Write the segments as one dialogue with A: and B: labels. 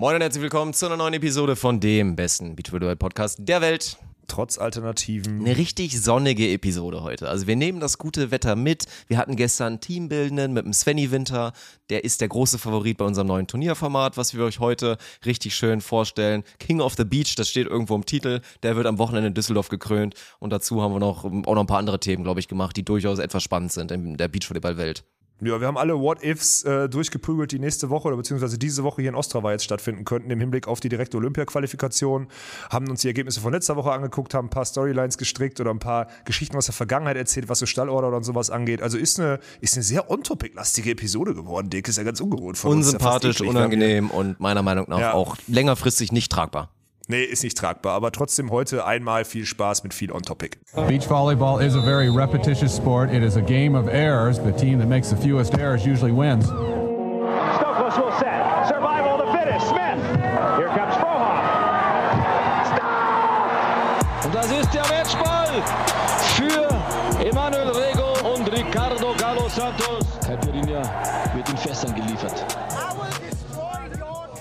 A: Moin und herzlich willkommen zu einer neuen Episode von dem besten Beachvolleyball Podcast der Welt.
B: Trotz Alternativen.
A: Eine richtig sonnige Episode heute. Also wir nehmen das gute Wetter mit. Wir hatten gestern Teambildenden mit dem Svenny Winter. Der ist der große Favorit bei unserem neuen Turnierformat, was wir euch heute richtig schön vorstellen. King of the Beach, das steht irgendwo im Titel. Der wird am Wochenende in Düsseldorf gekrönt. Und dazu haben wir noch, auch noch ein paar andere Themen, glaube ich, gemacht, die durchaus etwas spannend sind in der Beachvolleyball-Welt.
B: Ja, wir haben alle What-Ifs äh, durchgeprügelt, die nächste Woche oder beziehungsweise diese Woche hier in Ostrava jetzt stattfinden könnten, im Hinblick auf die direkte Olympia-Qualifikation. Haben uns die Ergebnisse von letzter Woche angeguckt, haben ein paar Storylines gestrickt oder ein paar Geschichten aus der Vergangenheit erzählt, was so Stallorder und sowas angeht. Also ist eine, ist eine sehr on-topic-lastige Episode geworden, Dick. Ist ja ganz ungewohnt
A: von Unsympathisch, uns. unangenehm und meiner Meinung nach ja. auch längerfristig nicht tragbar.
B: Nee, ist nicht tragbar, aber trotzdem heute einmal viel Spaß mit viel on topic.
C: Beach volleyball is a very repetitious sport. It is a game of errors. The team that makes the fewest errors usually wins.
D: Stokos will set. Survival of the fittest. Smith. Here comes Frohoff. Stop!
E: Und das ist der Matchball für Emanuel Rego und Ricardo Galo Santos. Caipirinha wird in Fässern geliefert.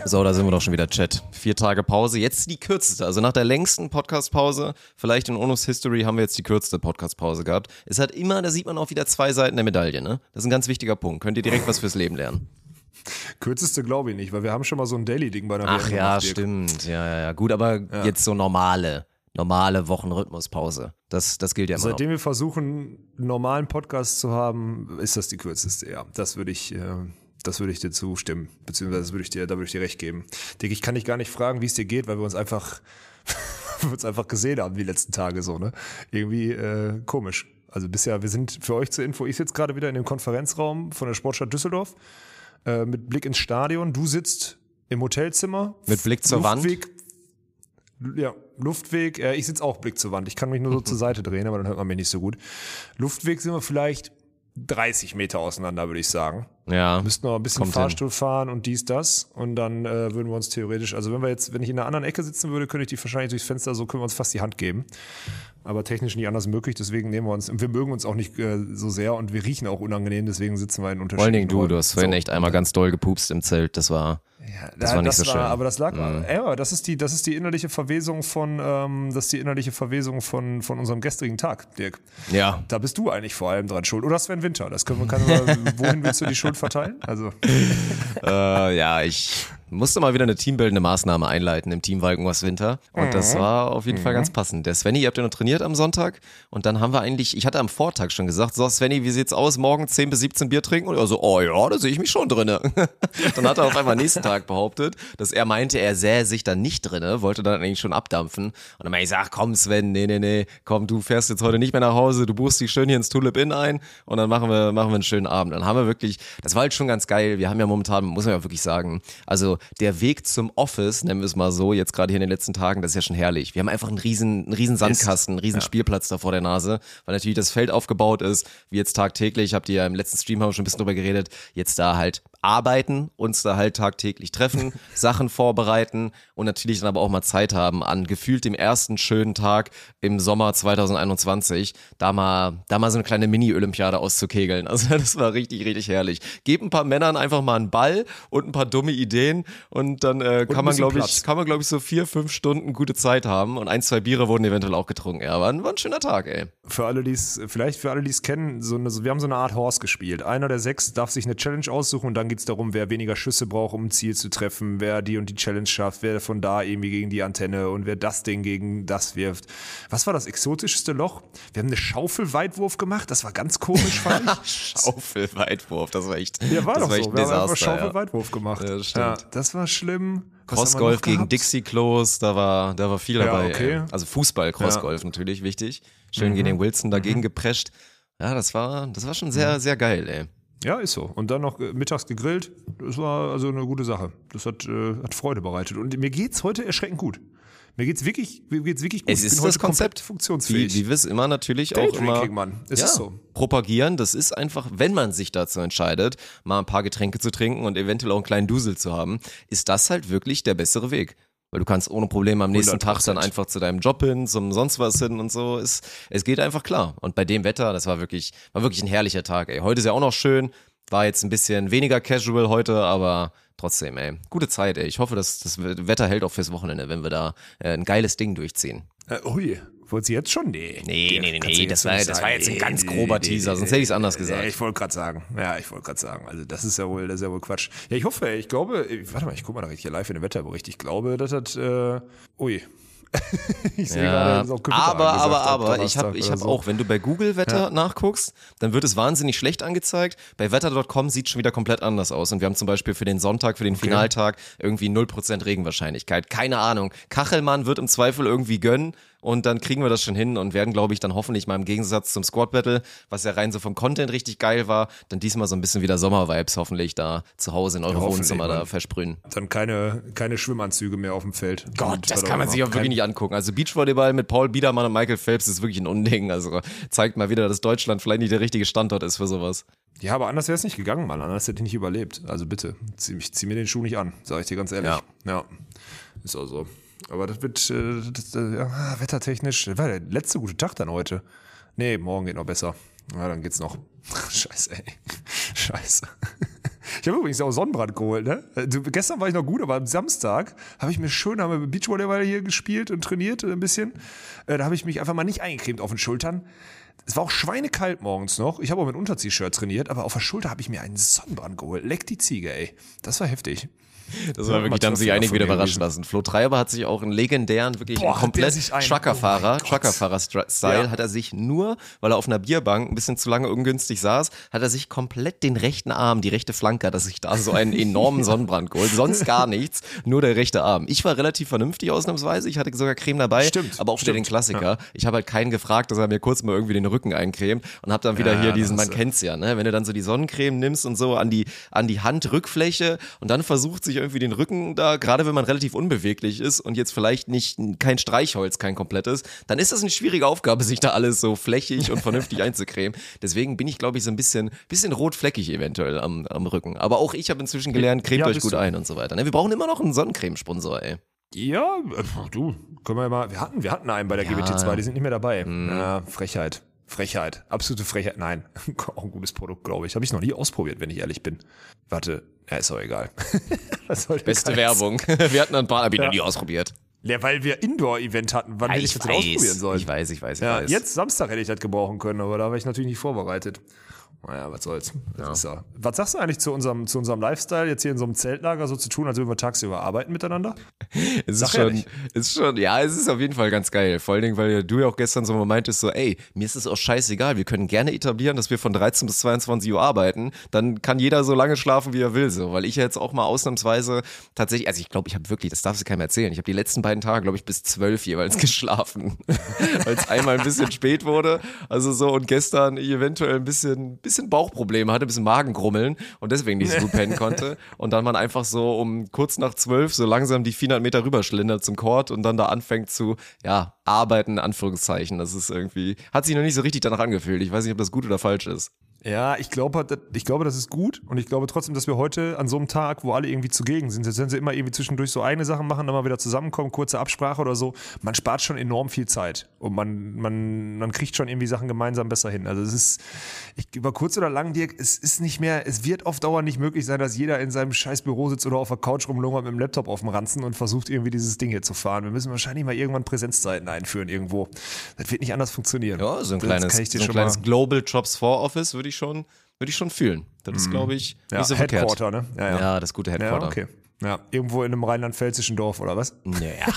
A: So, da sind wir doch schon wieder, Chat. Vier Tage Pause, jetzt die kürzeste. Also nach der längsten Podcast-Pause, vielleicht in Onus History haben wir jetzt die kürzeste Podcast-Pause gehabt. Es hat immer, da sieht man auch wieder zwei Seiten der Medaille, ne? Das ist ein ganz wichtiger Punkt. Könnt ihr direkt was fürs Leben lernen.
B: Kürzeste glaube ich nicht, weil wir haben schon mal so ein Daily-Ding bei der
A: Ach WM ja, stimmt. Ja, ja, ja. Gut, aber ja. jetzt so normale, normale Wochenrhythmuspause. Das, das gilt ja immer
B: Seitdem
A: noch.
B: wir versuchen, einen normalen Podcast zu haben, ist das die kürzeste, ja. Das würde ich, äh, das würde ich dir zustimmen, beziehungsweise würde ich dir, da würde ich dir recht geben. Dick, ich kann dich gar nicht fragen, wie es dir geht, weil wir uns einfach, wir uns einfach gesehen haben die letzten Tage so, ne? Irgendwie äh, komisch. Also bisher, wir sind für euch zur Info, ich sitze gerade wieder in dem Konferenzraum von der Sportstadt Düsseldorf äh, mit Blick ins Stadion. Du sitzt im Hotelzimmer.
A: Mit Blick zur
B: Luftweg,
A: Wand?
B: Ja, Luftweg, äh, ich sitze auch Blick zur Wand. Ich kann mich nur so zur Seite drehen, aber dann hört man mich nicht so gut. Luftweg sind wir vielleicht 30 Meter auseinander, würde ich sagen.
A: Ja.
B: Müssten noch ein bisschen Fahrstuhl hin. fahren und dies, das. Und dann äh, würden wir uns theoretisch, also wenn wir jetzt, wenn ich in einer anderen Ecke sitzen würde, könnte ich die wahrscheinlich durchs Fenster, so können wir uns fast die Hand geben. Aber technisch nicht anders möglich, deswegen nehmen wir uns, wir mögen uns auch nicht äh, so sehr und wir riechen auch unangenehm, deswegen sitzen wir in unterschiedlichen
A: Vor allen Dingen du, du hast vorhin so. echt einmal ganz doll gepupst im Zelt, das war.
B: Ja, das war nicht das so war, schön. Aber das lag, mhm. ja, das ist die, das ist die innerliche Verwesung von, ähm, das ist die innerliche Verwesung von, von unserem gestrigen Tag, Dirk.
A: Ja.
B: Da bist du eigentlich vor allem dran schuld. Oder Sven Winter. Das können wir, kann, wohin willst du die Schuld verteilen? Also.
A: äh, ja, ich musste mal wieder eine teambildende Maßnahme einleiten im Team Walkenwas Winter. Und das mhm. war auf jeden mhm. Fall ganz passend. Der Svenny, ihr habt ja noch trainiert am Sonntag. Und dann haben wir eigentlich, ich hatte am Vortag schon gesagt, so Svenny, wie sieht's aus? Morgen 10 bis 17 Bier trinken? Und er so, oh ja, da sehe ich mich schon drinne. dann hat er auf einmal nächsten Tag behauptet, dass er meinte, er sähe sich dann nicht drinne, wollte dann eigentlich schon abdampfen. Und dann meinte ich, ach komm Sven, nee, nee, nee, komm, du fährst jetzt heute nicht mehr nach Hause, du buchst dich schön hier ins Tulip Inn ein und dann machen wir, machen wir einen schönen Abend. Dann haben wir wirklich, das war halt schon ganz geil. Wir haben ja momentan, muss man ja wirklich sagen, also der Weg zu zum Office, nennen wir es mal so, jetzt gerade hier in den letzten Tagen, das ist ja schon herrlich. Wir haben einfach einen riesen, einen riesen Sandkasten, einen riesen ja. Spielplatz da vor der Nase, weil natürlich das Feld aufgebaut ist, wie jetzt tagtäglich, habt ihr ja im letzten Stream haben wir schon ein bisschen drüber geredet, jetzt da halt arbeiten, uns da halt tagtäglich treffen, Sachen vorbereiten und natürlich dann aber auch mal Zeit haben, an gefühlt dem ersten schönen Tag im Sommer 2021, da mal, da mal so eine kleine Mini-Olympiade auszukegeln. Also das war richtig, richtig herrlich. Gebt ein paar Männern einfach mal einen Ball und ein paar dumme Ideen und dann äh, kann, man, glaube ich, kann man, glaube ich, so vier, fünf Stunden gute Zeit haben und ein, zwei Biere wurden eventuell auch getrunken. Ja, war ein, war ein schöner Tag, ey.
B: Für alle, die es, vielleicht für alle, die es kennen, so eine, wir haben so eine Art Horse gespielt. Einer der sechs darf sich eine Challenge aussuchen und dann geht es darum, wer weniger Schüsse braucht, um ein Ziel zu treffen, wer die und die Challenge schafft, wer von da irgendwie gegen die Antenne und wer das Ding gegen das wirft. Was war das exotischste Loch? Wir haben eine Schaufel-Weitwurf gemacht, das war ganz komisch, fand
A: ich. Schaufel-Weitwurf, das war echt.
B: Ja, war
A: das
B: doch
A: war
B: so. Wir haben Schaufel-Weitwurf gemacht.
A: Ja, das, ja,
B: das war schlimm.
A: Crossgolf gegen Dixie Close, da war, da war viel dabei. Ja, okay. Also Fußball, Crossgolf ja. natürlich wichtig. Schön mhm. gegen den Wilson dagegen mhm. geprescht. Ja, das war, das war schon sehr, mhm. sehr geil, ey.
B: Ja, ist so. Und dann noch äh, mittags gegrillt. Das war also eine gute Sache. Das hat, äh, hat Freude bereitet. Und mir geht's heute erschreckend gut. Mir geht's wirklich, mir geht's wirklich gut.
A: Es ist das Konzept funktionsfähig. Wie, wir es immer natürlich auch immer
B: Mann. Es
A: ja,
B: ist so.
A: propagieren. Das ist einfach, wenn man sich dazu entscheidet, mal ein paar Getränke zu trinken und eventuell auch einen kleinen Dusel zu haben, ist das halt wirklich der bessere Weg. Weil du kannst ohne Probleme am nächsten 100%. Tag dann einfach zu deinem Job hin, zum sonst was hin und so. Es, es geht einfach klar. Und bei dem Wetter, das war wirklich, war wirklich ein herrlicher Tag. Ey. Heute ist ja auch noch schön. War jetzt ein bisschen weniger casual heute, aber trotzdem, ey. Gute Zeit, ey. Ich hoffe, dass das Wetter hält auch fürs Wochenende, wenn wir da äh, ein geiles Ding durchziehen.
B: Äh, ui, wollt sie jetzt schon? Nee.
A: Nee, nee, nee, nee, das war, das war jetzt ein ganz grober Teaser, sonst hätte ich es anders
B: Ja,
A: gesagt.
B: ich wollte gerade sagen. Ja, ich wollte gerade sagen. Also das ist ja wohl, das ist ja wohl Quatsch. Ja, ich hoffe, ich glaube, warte mal, ich gucke mal da richtig live in den Wetterbericht. Ich glaube, das hat, äh, ui. ich sehe
A: Ja,
B: gerade, das ist auch Gewitter
A: aber, aber,
B: ab
A: aber, ich habe ich hab
B: so.
A: auch, wenn du bei Google Wetter nachguckst, dann wird es wahnsinnig schlecht angezeigt. Bei wetter.com sieht schon wieder komplett anders aus. Und wir haben zum Beispiel für den Sonntag, für den Finaltag irgendwie 0% Regenwahrscheinlichkeit. Keine Ahnung. Kachelmann wird im Zweifel irgendwie gönnen. Und dann kriegen wir das schon hin und werden, glaube ich, dann hoffentlich mal im Gegensatz zum Squad Battle, was ja rein so vom Content richtig geil war, dann diesmal so ein bisschen wieder Sommervibes hoffentlich da zu Hause in eure
B: hoffentlich,
A: Wohnzimmer da versprühen.
B: Dann keine, keine Schwimmanzüge mehr auf dem Feld.
A: Gott, das kann man sich auch wirklich nicht angucken. Also Beachvolleyball mit Paul Biedermann und Michael Phelps ist wirklich ein Unding. Also zeigt mal wieder, dass Deutschland vielleicht nicht der richtige Standort ist für sowas.
B: Ja, aber anders wäre es nicht gegangen, Mann. Anders hätte ich nicht überlebt. Also bitte, zieh, zieh mir den Schuh nicht an, sage ich dir ganz ehrlich.
A: Ja.
B: ja. Ist auch so. Aber das wird, äh, das, äh, ja, wettertechnisch, das war der letzte gute Tag dann heute. Nee, morgen geht noch besser. Ja, dann geht's noch. Scheiße, ey. Scheiße. Ich habe übrigens auch Sonnenbrand geholt, ne? Du, gestern war ich noch gut, aber am Samstag habe ich mir schön, haben wir Beachvolleyball hier gespielt und trainiert ein bisschen. Äh, da habe ich mich einfach mal nicht eingecremt auf den Schultern. Es war auch schweinekalt morgens noch. Ich habe auch mit Unterzieh-Shirt trainiert, aber auf der Schulter habe ich mir einen Sonnenbrand geholt. Leck die Ziege, ey. Das war heftig.
A: Das war
B: Ja,
A: wirklich, da haben sich einige wieder überraschen lassen. Flo Treiber hat sich auch einen legendären, wirklich
B: Boah,
A: komplett Truckerfahrer,
B: oh.
A: Truckerfahrer-Style,
B: Ja.
A: hat er sich nur, weil er auf einer Bierbank ein bisschen zu lange ungünstig saß, hat er sich komplett den rechten Arm, die rechte Flanke, er sich da so einen enormen Sonnenbrand geholt. Sonst gar nichts, nur der rechte Arm. Ich war relativ vernünftig ausnahmsweise, ich hatte sogar Creme dabei,
B: Stimmt,
A: aber auch wieder den
B: stimmt,
A: Klassiker. Ich habe halt keinen gefragt, dass er mir kurz mal irgendwie den Rücken eincremt und habe dann wieder
B: Ja,
A: hier diesen, man
B: ist-
A: kennt's ja, ne? wenn du dann so die Sonnencreme nimmst und so an die, an die Handrückfläche und dann versucht sich irgendwie den Rücken da, gerade wenn man relativ unbeweglich ist und jetzt vielleicht nicht kein Streichholz, kein komplettes, dann ist das eine schwierige Aufgabe, sich da alles so flächig und vernünftig einzucremen. Deswegen bin ich, glaube ich, so ein bisschen, bisschen rotfleckig eventuell am, am Rücken. Aber auch ich habe inzwischen gelernt, cremt
B: Ja,
A: euch gut
B: du.
A: ein und so weiter. Ne? Wir brauchen immer noch einen Sonnencremesponsor, ey.
B: Ja, äh, du, können wir mal, wir hatten, wir hatten einen bei der
A: Ja. Mhm.
B: GBT2, die sind nicht mehr dabei. Ja, Frechheit. Frechheit. Absolute Frechheit. Nein. Auch ein gutes Produkt, glaube ich. Habe ich noch nie ausprobiert, wenn ich ehrlich bin. Warte, ja, ist auch egal.
A: Beste? Werbung. Wir hatten ein paar, hab ich
B: Ja.
A: noch nie ausprobiert.
B: Ja, weil wir Indoor-Event hatten. Wann hätte ich das denn ausprobieren sollen?
A: ich weiß, ich weiß, ich
B: ja,
A: weiß.
B: jetzt Samstag hätte ich das gebrauchen können, aber da war ich natürlich nicht vorbereitet. Naja, was soll's. Das ist ja. Was sagst du eigentlich zu unserem, zu unserem Lifestyle, jetzt hier in so einem Zeltlager so zu tun, als würden wir tagsüber arbeiten miteinander?
A: Es ist schon,
B: ehrlich.
A: ist schon, ja, es ist auf jeden Fall ganz geil. Vor allen Dingen, weil du ja auch gestern so mal meintest, so, ey, mir ist es auch scheißegal. Wir können gerne etablieren, dass wir von 13 bis 22 Uhr arbeiten. Dann kann jeder so lange schlafen, wie er will, so. Weil ich ja jetzt auch mal ausnahmsweise tatsächlich, also ich glaube, ich habe wirklich, das darfst du keinem erzählen. Ich habe die letzten beiden Tage, glaube ich, bis 12 jeweils geschlafen. weil es einmal ein bisschen spät wurde. Also so, und gestern ich eventuell ein bisschen, bisschen Bauchprobleme hatte, ein bisschen Magengrummeln und deswegen nicht so gut pennen konnte. Und dann man einfach so um kurz nach zwölf so langsam die 400 Meter rüberschlendert zum Court und dann da anfängt zu, ja, arbeiten, in Anführungszeichen. Das ist irgendwie, hat sich noch nicht so richtig danach angefühlt. Ich weiß nicht, ob das gut oder falsch ist.
B: Ja, ich glaube, das- ich glaube, das ist gut und ich glaube trotzdem, dass wir heute an so einem Tag, wo alle irgendwie zugegen sind, jetzt wenn sie immer irgendwie zwischendurch so eigene Sachen machen, dann mal wieder zusammenkommen, kurze Absprache oder so, man spart schon enorm viel Zeit und man, man, man kriegt schon irgendwie Sachen gemeinsam besser hin. Also es ist, ich, über kurz oder lang, Dirk, es ist nicht mehr, es wird auf Dauer nicht möglich sein, dass jeder in seinem scheiß Büro sitzt oder auf der Couch rumlungert mit dem Laptop auf dem Ranzen und versucht irgendwie dieses Ding hier zu fahren. Wir müssen wahrscheinlich mal irgendwann Präsenzzeiten einführen irgendwo. Das wird nicht anders funktionieren.
A: Ja, so ein
B: Das
A: kleines, so ein kleines Global Jobs for Office würde ich schon, würde ich schon fühlen. Das ist, glaube ich,
B: Ja,
A: nicht so verkehrt.
B: Headquarter, ne? Ja, ja.
A: Ja, das gute
B: Ja,
A: Headquarter.
B: okay. Ja, irgendwo in einem rheinland-pfälzischen Dorf oder was?
A: Naja,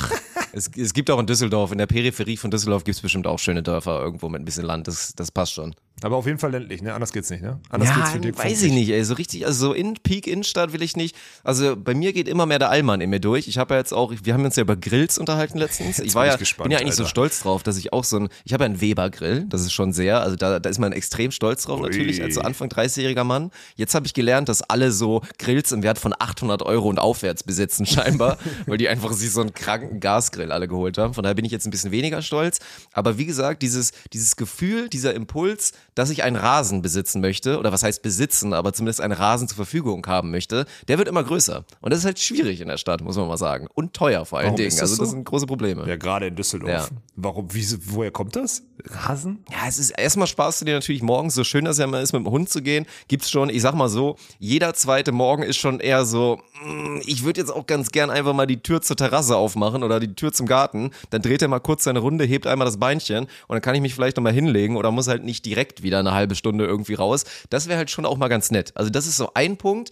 A: es, es gibt auch in Düsseldorf, in der Peripherie von Düsseldorf gibt es bestimmt auch schöne Dörfer irgendwo mit ein bisschen Land. Das, das passt schon.
B: Aber auf jeden Fall ländlich, ne? Anders geht's nicht, ne? Anders
A: ja,
B: geht's für Dirk
A: weiß ich nicht, ey. So richtig, also so in Peak Innenstadt will ich nicht. Also bei mir geht immer mehr der Allmann in mir durch. Ich habe ja jetzt auch, wir haben uns ja über Grills unterhalten letztens. Ich war
B: bin
A: ja,
B: ich gespannt,
A: bin ja eigentlich so
B: Alter.
A: stolz drauf, dass ich auch so ein, ich habe ja einen Weber-Grill. Das ist schon sehr, also da, da ist man extrem stolz drauf natürlich als so Anfang 30-jähriger Mann. Jetzt habe ich gelernt, dass alle so Grills im Wert von 800 Euro und aufwärts besitzen scheinbar, weil die einfach sich so einen kranken Gasgrill alle geholt haben. Von daher bin ich jetzt ein bisschen weniger stolz. Aber wie gesagt, dieses, dieses Gefühl, dieser Impuls, dass ich einen Rasen besitzen möchte, oder was heißt besitzen, aber zumindest einen Rasen zur Verfügung haben möchte, der wird immer größer. Und das ist halt schwierig in der Stadt, muss man mal sagen. Und teuer vor allen
B: Warum
A: Dingen.
B: das
A: also das
B: so?
A: sind große Probleme.
B: Ja, gerade in Düsseldorf.
A: Ja.
B: Warum, wie, woher kommt das? Rasen?
A: Ja, es ist erstmal sparst du dir natürlich morgens, so schön das ja immer ist, mit dem Hund zu gehen, gibt's schon, ich sag mal so, jeder zweite Morgen ist schon eher so, mm, ich würde jetzt auch ganz gern einfach mal die Tür zur Terrasse aufmachen oder die Tür zum Garten, dann dreht er mal kurz seine Runde, hebt einmal das Beinchen und dann kann ich mich vielleicht nochmal hinlegen oder muss halt nicht direkt wieder eine halbe Stunde irgendwie raus. Das wäre halt schon auch mal ganz nett. Also das ist so ein Punkt.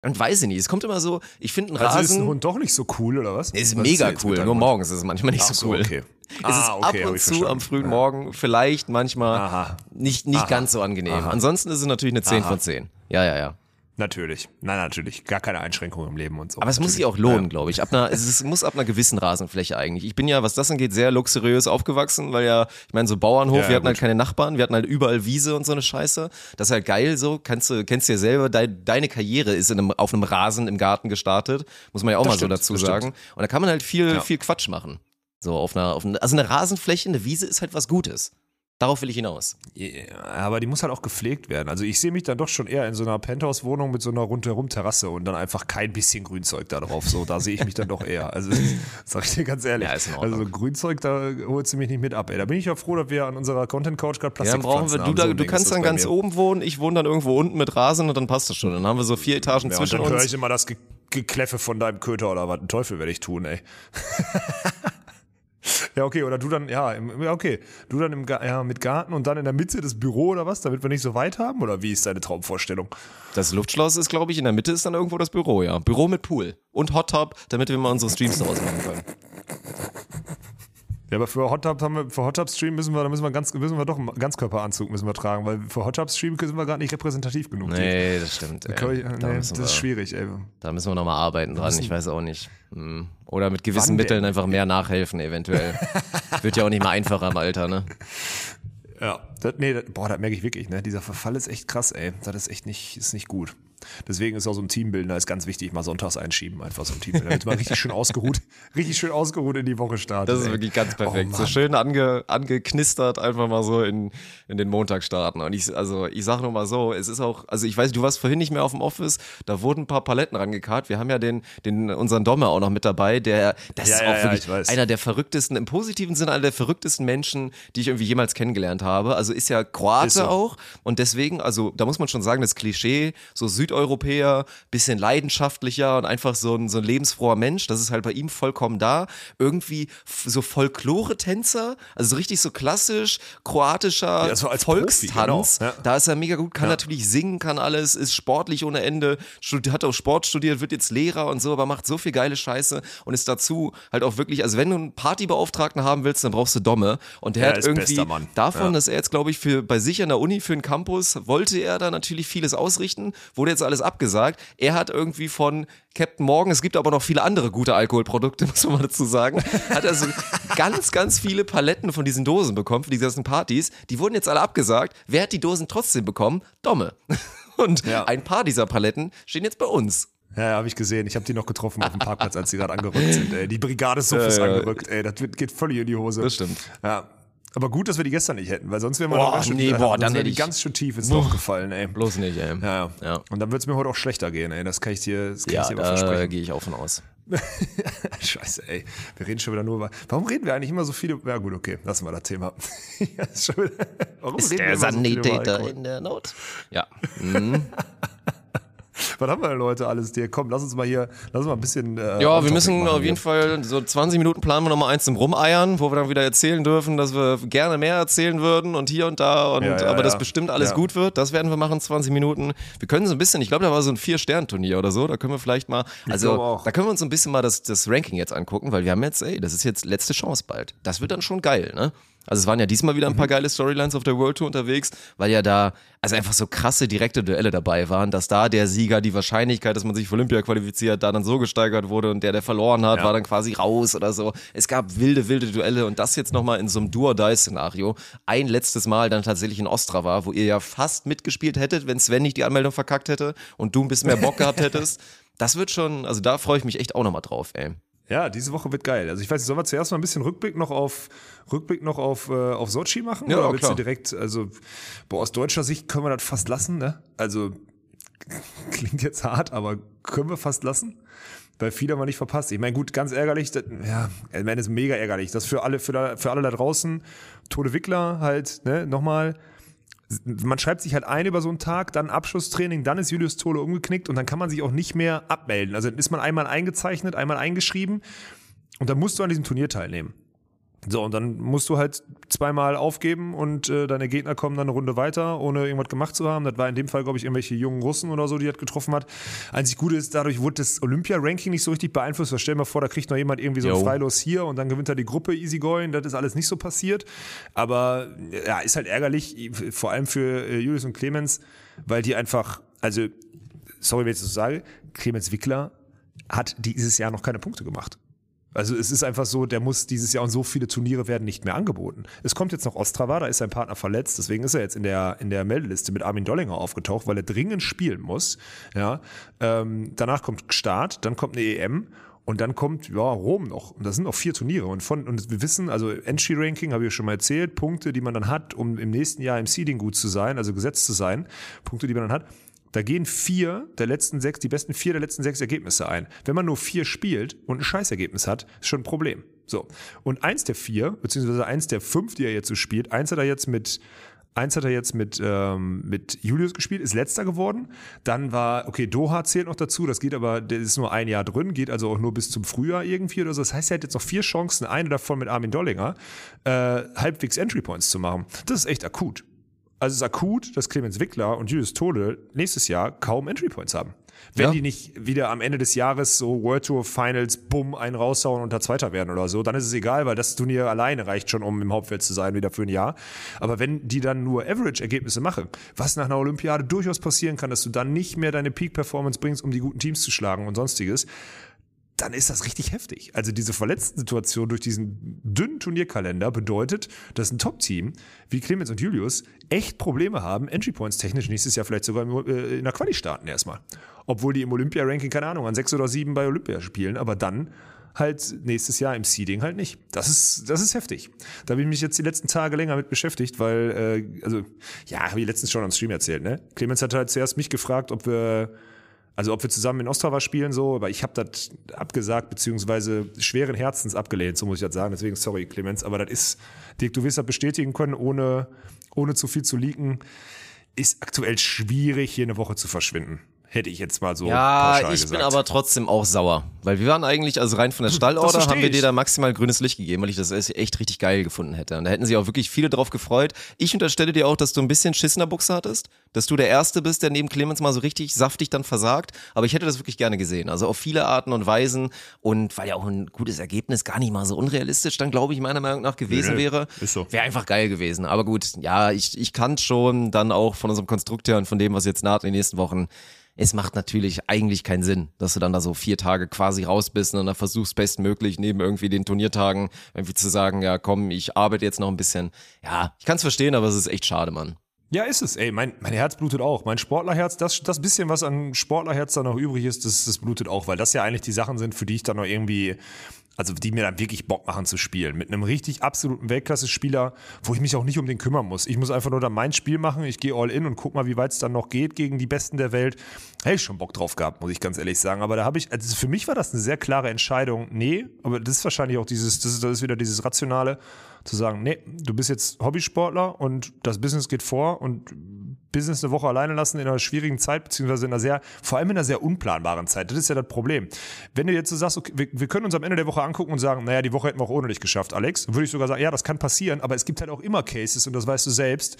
A: Und weiß ich nicht, es kommt immer so, ich finde einen
B: Also ist
A: Rasen
B: ein Hund doch nicht so cool, oder was?
A: ist
B: Was
A: mega cool, nur
B: Hund?
A: morgens ist es manchmal nicht
B: Ach
A: so cool.
B: okay.
A: Es
B: Ah,
A: ist
B: okay,
A: ab und zu
B: verstanden.
A: am frühen
B: Ja.
A: Morgen vielleicht manchmal
B: Aha.
A: nicht, nicht ganz so angenehm. Ansonsten ist es natürlich eine 10 von 10. Ja, ja, ja.
B: Natürlich. Nein, natürlich. Gar keine Einschränkungen im Leben und so.
A: Aber es muss sich auch lohnen, glaube ich. Ab einer, es muss ab einer gewissen Rasenfläche eigentlich. Ich bin ja, was das angeht, sehr luxuriös aufgewachsen, weil ja, ich meine, so Bauernhof,
B: Ja, ja,
A: wir hatten halt
B: gut.
A: keine Nachbarn, wir hatten halt überall Wiese und so eine Scheiße. Das ist halt geil so. Kannst du, kennst du ja selber, dein, deine Karriere ist in einem, auf einem Rasen im Garten gestartet. Muss man ja auch
B: Das
A: mal
B: stimmt,
A: so dazu sagen.
B: stimmt.
A: Und da kann man halt viel,
B: Ja.
A: viel Quatsch machen. So auf einer, auf einer, also eine Rasenfläche, eine Wiese ist halt was Gutes. Darauf will ich hinaus.
B: Ja, aber die muss halt auch gepflegt werden. Also ich sehe mich dann doch schon eher in so einer Penthouse-Wohnung mit so einer rundherum Terrasse und dann einfach kein bisschen Grünzeug da drauf. So, da sehe ich mich dann doch eher. Also sag ich dir ganz ehrlich.
A: Ja, ist in Ordnung.
B: also so Grünzeug, da holst du mich nicht mit ab. Ey. Da bin ich ja froh, dass wir an unserer Content Couch gerade
A: Ja,
B: Plastik
A: dann brauchen wir, du, da, du kannst dann ganz oben wohnen, ich wohne dann irgendwo unten mit Rasen und dann passt das schon. Dann haben wir so vier Etagen
B: Ja, und
A: zwischen
B: dann höre
A: uns.
B: ich immer das Ge Gekläffe von deinem Köter oder was. Ein Teufel werde ich tun, ey. ja, okay, oder du dann, ja, okay. Du dann im, ja, mit Garten und dann in der Mitte das Büro oder was, damit wir nicht so weit haben? Oder wie ist deine Traumvorstellung?
A: Das Luftschloss ist, glaube ich, in der Mitte ist dann irgendwo das Büro, ja. Büro mit Pool und Hot Tub, damit wir mal unsere Streams daraus machen können.
B: Ja, aber für Hot Tub haben wir, für Hot Tub Stream müssen wir, da müssen wir ganz, müssen wir doch einen Ganzkörperanzug müssen wir tragen, weil für Hot Tub Stream sind wir gerade nicht repräsentativ genug.
A: Nee, das stimmt. Ey. Da,
B: nee,
A: müssen
B: das ist
A: wir,
B: schwierig, ey.
A: da müssen wir nochmal arbeiten dran, ich weiß auch nicht. Hm. Oder mit gewissen
B: Wann
A: Mitteln einfach mehr nachhelfen, eventuell. Wird ja auch nicht mal einfacher im Alter, ne?
B: Ja. Das, nee, das, boah, das merke ich wirklich, ne? Dieser Verfall ist echt krass, ey. Das ist echt nicht, ist nicht gut. Deswegen ist auch so ein Teambilder ist ganz wichtig, mal sonntags einschieben, einfach so ein Teambilder, damit man richtig schön ausgeruht, richtig schön ausgeruht in die Woche startet.
A: Das ist
B: ey.
A: wirklich ganz perfekt.
B: Oh,
A: so schön ange, angeknistert, einfach mal so in, in den Montag starten. Und ich, also ich sage nur mal so, es ist auch, also ich weiß, du warst vorhin nicht mehr auf dem Office, da wurden ein paar Paletten rangekarrt. Wir haben ja den, den, unseren Dommer auch noch mit dabei, der, das
B: Ja,
A: ist
B: ja,
A: auch
B: ja,
A: wirklich
B: ich weiß.
A: einer der verrücktesten, im positiven Sinne einer der verrücktesten Menschen, die ich irgendwie jemals kennengelernt habe. Also ist ja Kroate
B: Ist so.
A: auch und deswegen, also da muss man schon sagen, das Klischee, so Südeuropäer, bisschen leidenschaftlicher und einfach so ein, so ein lebensfroher Mensch, das ist halt bei ihm vollkommen da. Irgendwie so Folklore-Tänzer, also so richtig so klassisch kroatischer
B: Ja, so als Profi,
A: Volkstanz.
B: genau, ja.
A: Da ist er mega gut, kann
B: Ja.
A: natürlich singen, kann alles, ist sportlich ohne Ende, hat auch Sport studiert, wird jetzt Lehrer und so, aber macht so viel geile Scheiße und ist dazu halt auch wirklich, also wenn du einen Partybeauftragten haben willst, dann brauchst du Domme und der
B: Ja,
A: hat irgendwie davon, dass er jetzt glaube ich für bei sich an der Uni für einen Campus wollte er da natürlich vieles ausrichten, wurde jetzt alles abgesagt. Er hat irgendwie von Captain Morgan, es gibt aber noch viele andere gute Alkoholprodukte, muss man dazu sagen, hat also ganz, ganz viele Paletten von diesen Dosen bekommen für die ganzen Partys. Die wurden jetzt alle abgesagt. Wer hat die Dosen trotzdem bekommen? Domme. Und
B: Ja.
A: ein paar dieser Paletten stehen jetzt bei uns.
B: Ja, ja habe ich gesehen. Ich habe die noch getroffen auf dem Parkplatz, als die gerade angerückt sind. Ey. Die Brigade Suff ist
A: Ja, ja.
B: angerückt. Ey, das geht völlig in die Hose.
A: Das stimmt.
B: Ja. Aber gut, dass wir die gestern nicht hätten, weil sonst wären wir
A: Boah,
B: noch schön,
A: nee, boah,
B: sonst
A: dann hätte
B: die ganz schön tief ins Loch gefallen, ey.
A: Bloß nicht, ey.
B: Ja, ja. Und dann wird es mir heute auch schlechter gehen, ey. Das kann ich dir, das kann
A: Ja,
B: ich dir
A: da
B: versprechen.
A: gehe ich auch von aus.
B: Scheiße, ey. Wir reden schon wieder nur über. Warum reden wir eigentlich immer so viele? Ja, gut, okay, lassen wir das Thema. ja, ist schon wieder, warum
A: Ist der
B: so
A: Sanitäter
B: Alkohol?
A: in der Not? Ja.
B: Was haben wir denn Leute alles dir? Komm, lass uns mal hier, lass uns mal ein bisschen. Äh,
A: Ja, wir müssen
B: machen
A: auf jeden Fall so 20 Minuten planen wir noch mal eins zum Rumeiern, wo wir dann wieder erzählen dürfen, dass wir gerne mehr erzählen würden und hier und da und
B: Ja, ja,
A: aber das
B: ja.
A: bestimmt alles gut wird. Das werden wir machen 20 Minuten. Wir können so ein bisschen, ich glaube, da war so ein Vier-Stern-Turnier oder so, da können wir vielleicht mal, also da können wir uns so ein bisschen mal das, das Ranking jetzt angucken, weil wir haben jetzt, ey, das ist jetzt letzte Chance bald. Das wird dann schon geil, ne? Also es waren ja diesmal wieder ein
B: Mhm.
A: paar geile Storylines auf der World Tour unterwegs, weil ja da also einfach so krasse direkte Duelle dabei waren, dass da der Sieger die Wahrscheinlichkeit, dass man sich für Olympia qualifiziert, da dann so gesteigert wurde und der, der verloren hat,
B: Ja.
A: war dann quasi raus oder so. Es gab wilde, wilde Duelle und das jetzt nochmal in so einem Do-or-Die-Szenario. Ein letztes Mal dann tatsächlich in Ostrava, wo ihr ja fast mitgespielt hättet, wenn Sven nicht die Anmeldung verkackt hätte und du ein bisschen mehr Bock gehabt hättest. Das wird schon, also da freue ich mich echt auch nochmal drauf, ey.
B: Ja, diese Woche wird geil. Also ich weiß nicht, sollen wir zuerst mal ein bisschen Rückblick noch auf Rückblick noch auf, äh, auf Sochi machen?
A: Ja,
B: Oder willst
A: klar.
B: du direkt, also boah, aus deutscher Sicht können wir das fast lassen, ne? Also klingt jetzt hart, aber können wir fast lassen? Weil viele haben wir nicht verpasst. Ich meine, gut, ganz ärgerlich, das, ja, ich meine, das ist mega ärgerlich. Das für alle, für, da, für alle da draußen, Tode Wickler halt, ne, nochmal, man schreibt sich halt ein über so einen Tag, dann Abschlusstraining, dann ist Julius Tole umgeknickt und dann kann man sich auch nicht mehr abmelden. Also dann ist man einmal eingezeichnet, einmal eingeschrieben und dann musst du an diesem Turnier teilnehmen. So, und dann musst du halt zweimal aufgeben und äh, deine Gegner kommen dann eine Runde weiter, ohne irgendwas gemacht zu haben. Das war in dem Fall, glaube ich, irgendwelche jungen Russen oder so, die das getroffen hat. Einzig Gute ist, dadurch wurde das Olympia-Ranking nicht so richtig beeinflusst. Weil stell dir mal vor, da kriegt noch jemand irgendwie so ein. Freilos hier und dann gewinnt er die Gruppe easy going. Das ist alles nicht so passiert. Aber ja, ist halt ärgerlich, vor allem für äh, Julius und Clemens, weil die einfach, also, sorry, wenn ich das so sage, Clemens Wickler hat dieses Jahr noch keine Punkte gemacht. Also es ist einfach so, der muss dieses Jahr und so viele Turniere werden nicht mehr angeboten. Es kommt jetzt noch Ostrava, da ist sein Partner verletzt, deswegen ist er jetzt in der, in der Meldeliste mit Armin Dollinger aufgetaucht, weil er dringend spielen muss. Ja, ähm, danach kommt Start, dann kommt eine EM und dann kommt ja, Rom noch. Und das sind noch vier Turniere. Und, von, und wir wissen, also Entry-Ranking, habe ich ja schon mal erzählt, Punkte, die man dann hat, um im nächsten Jahr im Seeding gut zu sein, also gesetzt zu sein, Punkte, die man dann hat, da gehen vier der letzten sechs, die besten vier der letzten sechs Ergebnisse ein. Wenn man nur vier spielt und ein Scheißergebnis hat, ist schon ein Problem. So. Und eins der vier, beziehungsweise eins der fünf, die er jetzt so spielt, eins hat er jetzt mit, eins hat er jetzt mit, ähm, mit Julius gespielt, ist letzter geworden. Dann war, okay, Doha zählt noch dazu, das geht aber, der ist nur ein Jahr drin, geht also auch nur bis zum Frühjahr irgendwie oder so. Das heißt, er hat jetzt noch vier Chancen, eine davon mit Armin Dollinger, äh, halbwegs Entry Points zu machen. Das ist echt akut. Also es ist akut, dass Clemens Wickler und Julius Tode nächstes Jahr kaum Entry Points haben. Wenn
A: Ja.
B: die nicht wieder am Ende des Jahres so World Tour Finals, bumm, einen raushauen und da Zweiter werden oder so, dann ist es egal, weil das Turnier alleine reicht schon, um im Hauptfeld zu sein, wieder für ein Jahr. Aber wenn die dann nur Average-Ergebnisse machen, was nach einer Olympiade durchaus passieren kann, dass du dann nicht mehr deine Peak-Performance bringst, um die guten Teams zu schlagen und sonstiges, dann ist das richtig heftig. Also diese verletzten Situation durch diesen dünnen Turnierkalender bedeutet, dass ein Top-Team wie Clemens und Julius echt Probleme haben, Entry Points technisch nächstes Jahr vielleicht sogar äh, in der Quali starten erstmal. Obwohl die im Olympia-Ranking, keine Ahnung, an sechs oder sieben bei Olympia spielen, aber dann halt nächstes Jahr im Seeding halt nicht. Das ist, das ist heftig. Da habe ich mich jetzt die letzten Tage länger mit beschäftigt, weil, äh, also, ja, habe ich letztens schon am Stream erzählt, ne? Clemens hat halt zuerst mich gefragt, ob wir also ob wir zusammen in Ostrava spielen, so, aber ich habe das abgesagt, beziehungsweise schweren Herzens abgelehnt, so muss ich das sagen. Deswegen, sorry, Clemens, aber das ist, Dirk, du wirst das bestätigen können, ohne, ohne zu viel zu leaken, ist aktuell schwierig, hier eine Woche zu verschwinden. Hätte ich jetzt mal so
A: Ja, ich
B: gesagt.
A: bin aber trotzdem auch sauer. Weil wir waren eigentlich, also rein von der Stallorder,
B: versteh
A: haben wir dir da maximal grünes Licht gegeben, weil ich das echt richtig geil gefunden hätte. Und da hätten sich auch wirklich viele drauf gefreut. Ich unterstelle dir auch, dass du ein bisschen Schiss in der Buchse hattest. Dass du der Erste bist, der neben Clemens mal so richtig saftig dann versagt. Aber ich hätte das wirklich gerne gesehen. Also auf viele Arten und Weisen. Und weil ja auch ein gutes Ergebnis gar nicht mal so unrealistisch dann, glaube ich, meiner Meinung nach gewesen
B: Nö,
A: wäre.
B: so.
A: Wäre einfach geil gewesen. Aber gut, ja, ich, ich kann schon dann auch von unserem Konstrukt her und von dem, was jetzt naht in den nächsten Wochen, es macht natürlich eigentlich keinen Sinn, dass du dann da so vier Tage quasi raus bist und dann versuchst bestmöglich neben irgendwie den Turniertagen irgendwie zu sagen, ja komm, ich arbeite jetzt noch ein bisschen. Ja, ich kann es verstehen, aber es ist echt schade, Mann.
B: Ja, ist es. Ey, mein, mein Herz blutet auch. Mein Sportlerherz, das, das bisschen, was an Sportlerherz da noch übrig ist, das, das blutet auch, weil das ja eigentlich die Sachen sind, für die ich dann noch irgendwie, also die mir dann wirklich Bock machen zu spielen. Mit einem richtig absoluten Weltklasse-Spieler, wo ich mich auch nicht um den kümmern muss. Ich muss einfach nur dann mein Spiel machen, ich gehe all in und guck mal, wie weit es dann noch geht gegen die Besten der Welt. Hätte ich schon Bock drauf gehabt, muss ich ganz ehrlich sagen. Aber da habe ich, also für mich war das eine sehr klare Entscheidung. Nee, aber das ist wahrscheinlich auch dieses, das ist, das ist wieder dieses Rationale, zu sagen, nee, du bist jetzt Hobbysportler und das Business geht vor und Business eine Woche alleine lassen in einer schwierigen Zeit, beziehungsweise in einer sehr, vor allem in einer sehr unplanbaren Zeit. Das ist ja das Problem. Wenn du jetzt so sagst, okay, wir, können uns am Ende der Woche angucken und sagen, naja, die Woche hätten wir auch ohne dich geschafft, Alex, würde ich sogar sagen, ja, das kann passieren, aber es gibt halt auch immer Cases, und das weißt du selbst,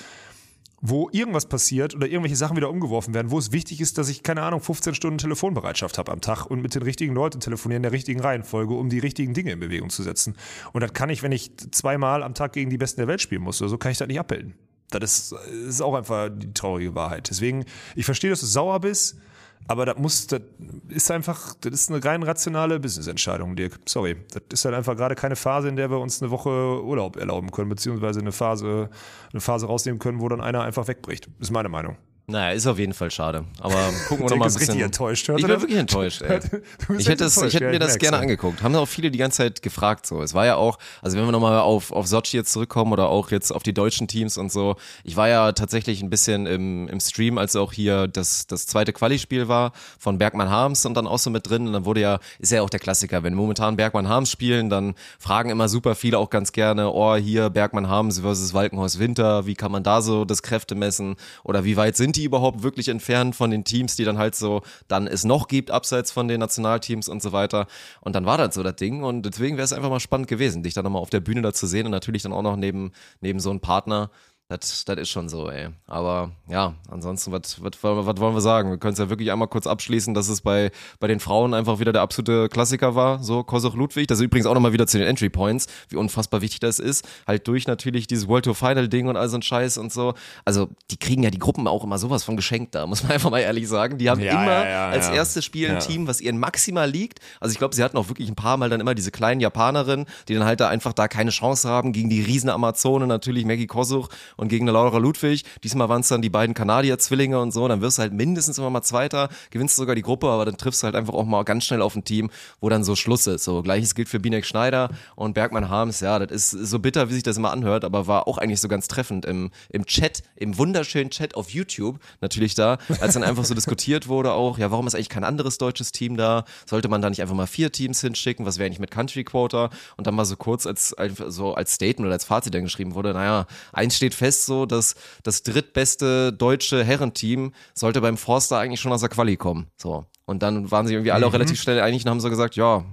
B: wo irgendwas passiert oder irgendwelche Sachen wieder umgeworfen werden, wo es wichtig ist, dass ich, keine Ahnung, 15 Stunden Telefonbereitschaft habe am Tag und mit den richtigen Leuten telefonieren, in der richtigen Reihenfolge, um die richtigen Dinge in Bewegung zu setzen. Und das kann ich, wenn ich zweimal am Tag gegen die Besten der Welt spielen muss oder so, kann ich das nicht abbilden. Das ist, ist auch einfach die traurige Wahrheit. Deswegen, ich verstehe, dass du sauer bist, aber das muss, das ist einfach, das ist eine rein rationale Business-Entscheidung, Dirk. Sorry. Das ist halt einfach gerade keine Phase, in der wir uns eine Woche Urlaub erlauben können, beziehungsweise eine Phase, eine Phase rausnehmen können, wo dann einer einfach wegbricht. Ist meine Meinung.
A: Naja, ist auf jeden Fall schade. Aber gucken wir
B: Dirk
A: noch mal ein bisschen.
B: enttäuscht, hört
A: ich bin wirklich enttäuscht, ey. Ich hätte, es, ich hätte mir das gerne angeguckt. Haben auch viele die ganze Zeit gefragt so. Es war ja auch, also wenn wir nochmal auf, auf Sochi jetzt zurückkommen oder auch jetzt auf die deutschen Teams und so. Ich war ja tatsächlich ein bisschen im, im Stream, als auch hier das, das zweite Quali-Spiel war von Bergmann Harms und dann auch so mit drin. Und dann wurde ja, ist ja auch der Klassiker, wenn momentan Bergmann Harms spielen, dann fragen immer super viele auch ganz gerne, oh, hier Bergmann Harms versus Walkenhorst Winter, wie kann man da so das Kräfte messen? Oder wie weit sind die überhaupt wirklich entfernt von den Teams, die dann halt so dann es noch gibt, abseits von den Nationalteams und so weiter. Und dann war das so das Ding. Und deswegen wäre es einfach mal spannend gewesen, dich dann nochmal auf der Bühne da zu sehen und natürlich dann auch noch neben, neben so einem Partner. Das, das ist schon so, ey. Aber ja, ansonsten, was, wollen wir sagen? Wir können es ja wirklich einmal kurz abschließen, dass es bei, bei den Frauen einfach wieder der absolute Klassiker war. So, Kosoch Ludwig. Das ist übrigens auch nochmal wieder zu den Entry Points, wie unfassbar wichtig das ist. Halt durch natürlich dieses World Tour Final Ding und all so ein Scheiß und so. Also, die kriegen ja die Gruppen auch immer sowas von geschenkt da, muss man einfach mal ehrlich sagen. Die haben
B: Ja,
A: immer
B: ja, ja,
A: als erstes Spiel ein. Team, was ihren maximal liegt. Also ich glaube, sie hatten auch wirklich ein paar Mal dann immer diese kleinen Japanerinnen, die dann halt da einfach da keine Chance haben gegen die riesen Amazonen, natürlich Maggie Kosuch und gegen eine Laura Ludwig. Diesmal waren es dann die beiden Kanadier-Zwillinge und so. Dann wirst du halt mindestens immer mal Zweiter, gewinnst sogar die Gruppe, aber dann triffst du halt einfach auch mal ganz schnell auf ein Team, wo dann so Schluss ist. So gleiches gilt für Binek Schneider und Bergmann Harms. Ja, das ist so bitter, wie sich das immer anhört, aber war auch eigentlich so ganz treffend im, im Chat, im wunderschönen Chat auf YouTube natürlich da, als dann einfach so diskutiert wurde auch, ja, warum ist eigentlich kein anderes deutsches Team da? Sollte man da nicht einfach mal vier Teams hinschicken? Was wäre eigentlich mit Country Quota? Und dann mal so kurz als, so als Statement oder als Fazit dann geschrieben wurde, naja, eins steht fest so, dass das drittbeste deutsche Herrenteam sollte beim Forster eigentlich schon aus der Quali kommen. So. Und dann waren sich irgendwie alle auch relativ schnell einig und haben so gesagt, ja,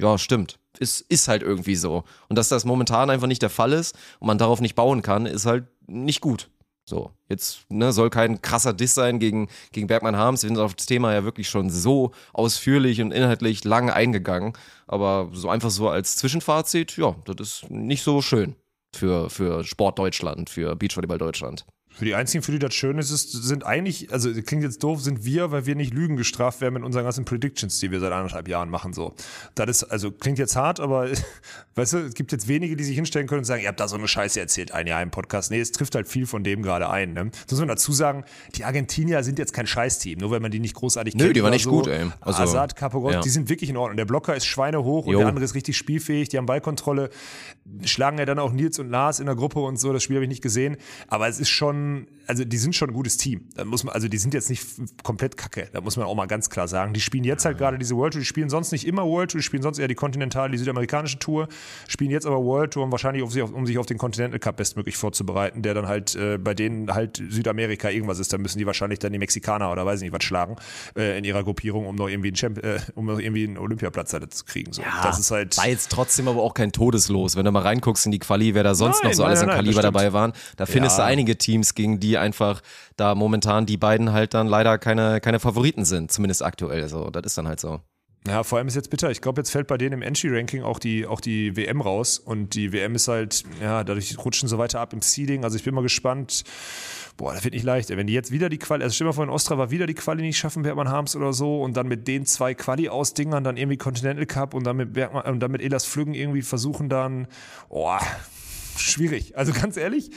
A: ja, stimmt. Ist, ist halt irgendwie so. Und dass das momentan einfach nicht der Fall ist und man darauf nicht bauen kann, ist halt nicht gut. So, jetzt ne, soll kein krasser Diss sein gegen, gegen Bergmann Harms. Wir sind auf das Thema ja wirklich schon so ausführlich und inhaltlich lang eingegangen. Aber so einfach so als Zwischenfazit, ja, das ist nicht so schön für, für Sport Deutschland, für Beachvolleyball Deutschland.
B: Für die einzigen, für die das schön ist, ist, sind eigentlich, also klingt jetzt doof, sind wir, weil wir nicht Lügen gestraft werden mit unseren ganzen Predictions, die wir seit anderthalb Jahren machen. So, das ist, also klingt jetzt hart, aber weißt du, es gibt jetzt wenige, die sich hinstellen können und sagen, ihr habt da so eine Scheiße erzählt, ein Jahr im Podcast. Nee, es trifft halt viel von dem gerade ein. Ne? Das muss man dazu sagen, die Argentinier sind jetzt kein Scheißteam, nur weil man die nicht großartig
A: Nö,
B: kennt.
A: die waren nicht
B: so.
A: gut, ey. Also,
B: Azad, Capogos,
A: ja.
B: die sind wirklich in Ordnung. Der Blocker ist schweinehoch und
A: Jo.
B: der andere ist richtig spielfähig, die haben Ballkontrolle, schlagen ja dann auch Nils und Lars in der Gruppe und so, das Spiel habe ich nicht gesehen, aber es ist schon, also die sind schon ein gutes Team. Da muss man, also die sind jetzt nicht komplett kacke, da muss man auch mal ganz klar sagen. Die spielen jetzt halt gerade diese World Tour, die spielen sonst nicht immer World Tour, die spielen sonst eher die kontinentale, die südamerikanische Tour, spielen jetzt aber World Tour, um wahrscheinlich auf sich, auf, um sich auf den Continental Cup bestmöglich vorzubereiten, der dann halt äh, bei denen halt Südamerika irgendwas ist, da müssen die wahrscheinlich dann die Mexikaner oder weiß ich nicht was schlagen äh, in ihrer Gruppierung, um noch irgendwie einen, Champ äh, um noch irgendwie einen Olympiaplatz da zu kriegen. So. das ist halt
A: War jetzt trotzdem aber auch kein Todeslos. Wenn du mal reinguckst in die Quali, wer da sonst
B: Nein,
A: noch so
B: nein,
A: alles
B: nein,
A: an Kaliber dabei waren, da findest
B: Ja.
A: du einige Teams, gegen die einfach da momentan die beiden halt dann leider keine, keine Favoriten sind, zumindest aktuell. So, das ist dann halt so.
B: Ja, vor allem ist jetzt bitter. Ich glaube, jetzt fällt bei denen im Entry-Ranking auch die, auch die WM raus. Und die WM ist halt, ja, dadurch rutschen sie weiter ab im Seeding. Also ich bin mal gespannt. Boah, das wird nicht leicht. Wenn die jetzt wieder die Quali, also stell mal vor, in Ostrava wieder die Quali nicht schaffen, Bergmann Harms oder so, und dann mit den zwei Quali-Ausdingern dann irgendwie Continental Cup und dann mit Bergmann, und dann mit Elas Flüggen irgendwie versuchen dann, boah, schwierig. Also ganz ehrlich,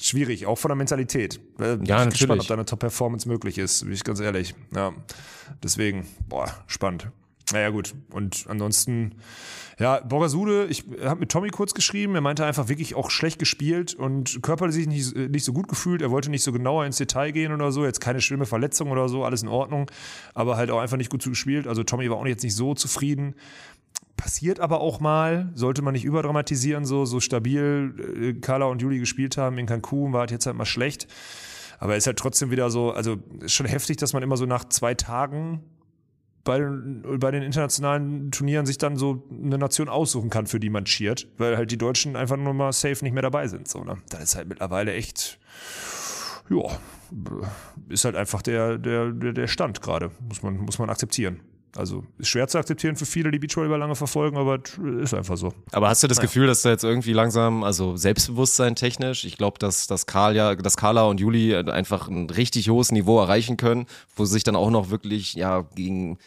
B: schwierig, auch von der Mentalität. Äh, bin ich
A: natürlich.
B: Gespannt, ob da eine Top-Performance möglich ist, bin ich ganz ehrlich. Ja, deswegen, boah, spannend. Naja, gut. Und ansonsten, ja, Borgasude, ich habe mit Tommy kurz geschrieben, er meinte einfach wirklich auch schlecht gespielt und körperlich sich nicht, nicht so gut gefühlt. Er wollte nicht so genauer ins Detail gehen oder so. Jetzt keine schlimme Verletzung oder so, alles in Ordnung. Aber halt auch einfach nicht gut gespielt. Also Tommy war auch jetzt nicht so zufrieden. Passiert aber auch mal, sollte man nicht überdramatisieren, so, so stabil äh, Carla und Juli gespielt haben in Cancun, war halt jetzt halt mal schlecht. Aber ist halt trotzdem wieder so, also ist schon heftig, dass man immer so nach zwei Tagen bei den, bei den internationalen Turnieren sich dann so eine Nation aussuchen kann, für die man cheert, weil halt die Deutschen einfach nur mal safe nicht mehr dabei sind. So, ne? Das ist halt mittlerweile echt, ja, ist halt einfach der, der, der, Stand gerade, muss man, muss man akzeptieren. Also ist schwer zu akzeptieren für viele, die Beachvolleyball lange verfolgen, aber es ist einfach so.
A: Aber hast du das Gefühl, dass da jetzt irgendwie langsam, also Selbstbewusstsein technisch, ich glaube, dass, dass, Karl ja, dass Carla und Juli einfach ein richtig hohes Niveau erreichen können, wo sie sich dann auch noch wirklich ja gegen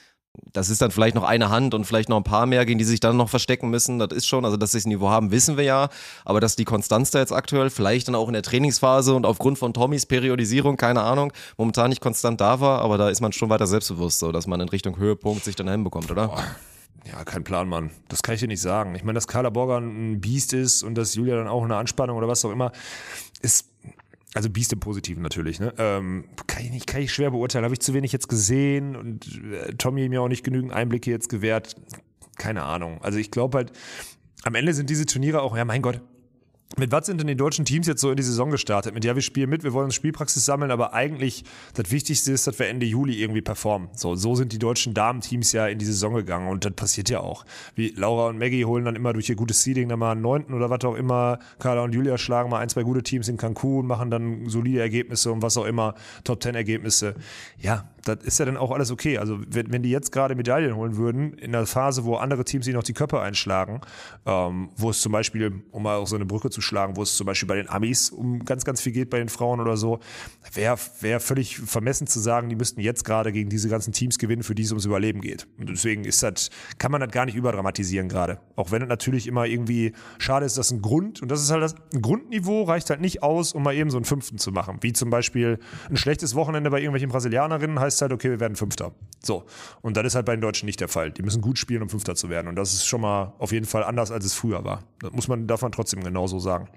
A: das ist dann vielleicht noch eine Hand und vielleicht noch ein paar mehr, gegen die sich dann noch verstecken müssen. Das ist schon, also dass sie das Niveau haben, wissen wir ja. Aber dass die Konstanz da jetzt aktuell vielleicht dann auch in der Trainingsphase und aufgrund von Tommys Periodisierung, keine Ahnung, momentan nicht konstant da war, aber da ist man schon weiter selbstbewusst, so dass man in Richtung Höhepunkt sich dann hinbekommt, oder?
B: Boah. Ja, kein Plan, Mann. Das kann ich dir nicht sagen. Ich meine, dass Carla Borger ein Biest ist und dass Julia dann auch eine Anspannung oder was auch immer, ist also Biest im Positiven natürlich, ne? Ähm, kann ich nicht, kann ich schwer beurteilen. Habe ich zu wenig jetzt gesehen und äh, Tommy mir auch nicht genügend Einblicke jetzt gewährt. Keine Ahnung. Also ich glaube halt, am Ende sind diese Turniere auch, ja mein Gott, mit was sind denn die deutschen Teams jetzt so in die Saison gestartet? Mit ja, wir spielen mit, wir wollen uns Spielpraxis sammeln, aber eigentlich das Wichtigste ist, dass wir Ende Juli irgendwie performen. So, so sind die deutschen Damenteams ja in die Saison gegangen und das passiert ja auch. Wie Laura und Maggie holen dann immer durch ihr gutes Seeding dann mal einen neunten oder was auch immer. Carla und Julia schlagen mal ein, zwei gute Teams in Cancun, machen dann solide Ergebnisse und was auch immer, Top Ten Ergebnisse. Ja, das ist ja dann auch alles okay. Also wenn, wenn die jetzt gerade Medaillen holen würden, in der Phase, wo andere Teams sich noch die Köpfe einschlagen, ähm, wo es zum Beispiel, um mal auch so eine Brücke zu schlagen, wo es zum Beispiel bei den Amis um ganz, ganz viel geht bei den Frauen oder so, wäre wär völlig vermessen zu sagen, die müssten jetzt gerade gegen diese ganzen Teams gewinnen, für die es ums Überleben geht. Und deswegen ist das, kann man das gar nicht überdramatisieren gerade. Auch wenn es natürlich immer irgendwie schade ist, dass ein Grund, und das ist halt das, ein Grundniveau reicht halt nicht aus, um mal eben so einen Fünften zu machen. Wie zum Beispiel ein schlechtes Wochenende bei irgendwelchen Brasilianerinnen heißt halt, okay, wir werden Fünfter. So. Und das ist halt bei den Deutschen nicht der Fall. Die müssen gut spielen, um Fünfter zu werden. Und das ist schon mal auf jeden Fall anders, als es früher war. Das muss man, darf man trotzdem genauso sagen.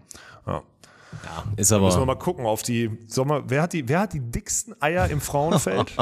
B: Ja.
A: Ja, ist aber.
B: Müssen wir mal gucken auf die Sommer. Wer hat die, wer hat die dicksten Eier im Frauenfeld?